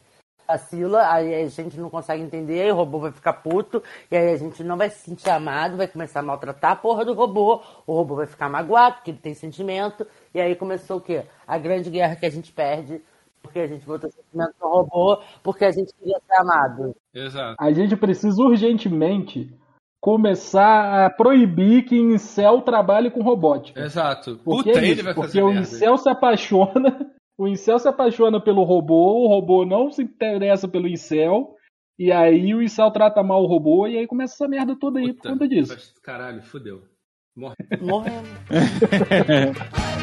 vacila, aí a gente não consegue entender, aí o robô vai ficar puto, e aí a gente não vai se sentir amado, vai começar a maltratar a porra do robô, o robô vai ficar magoado, porque ele tem sentimento, e aí começou o quê? A grande guerra que a gente perde, porque a gente botou sentimento no robô, porque a gente queria ser amado. Exato. A gente precisa urgentemente começar a proibir que incel trabalhe com robótica. Exato. Porque, Puta, é ele isso, vai porque fazer o merda. incel se apaixona, o incel se apaixona pelo robô, o robô não se interessa pelo incel, e aí o incel trata mal o robô, e aí começa essa merda toda aí por Puta, conta disso. Caralho, fudeu. Morre. Morrendo.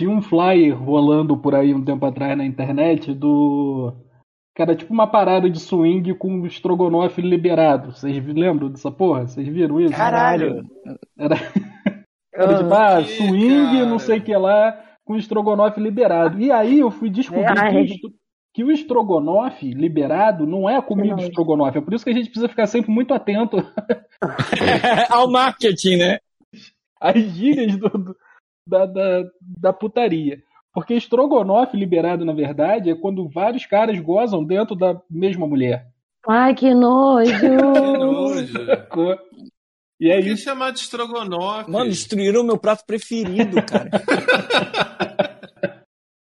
Tinha um flyer rolando por aí um tempo atrás na internet do. Que era tipo uma parada de swing com estrogonofe liberado. Vocês lembram dessa porra? Vocês viram isso? Caralho. Era, era tipo, ah, swing, cara. não sei o que lá, com estrogonofe liberado. E aí eu fui descobrir Ai. que o que o estrogonofe liberado não é a comida Não. estrogonofe. É por isso que a gente precisa ficar sempre muito atento Ao marketing, né? às gírias do- do- da, da, da putaria. Porque estrogonofe liberado, na verdade, é quando vários caras gozam dentro da mesma mulher. Ai, que nojo! Que nojo. E é Por que chamar de estrogonofe? Mano, destruíram o meu prato preferido, cara.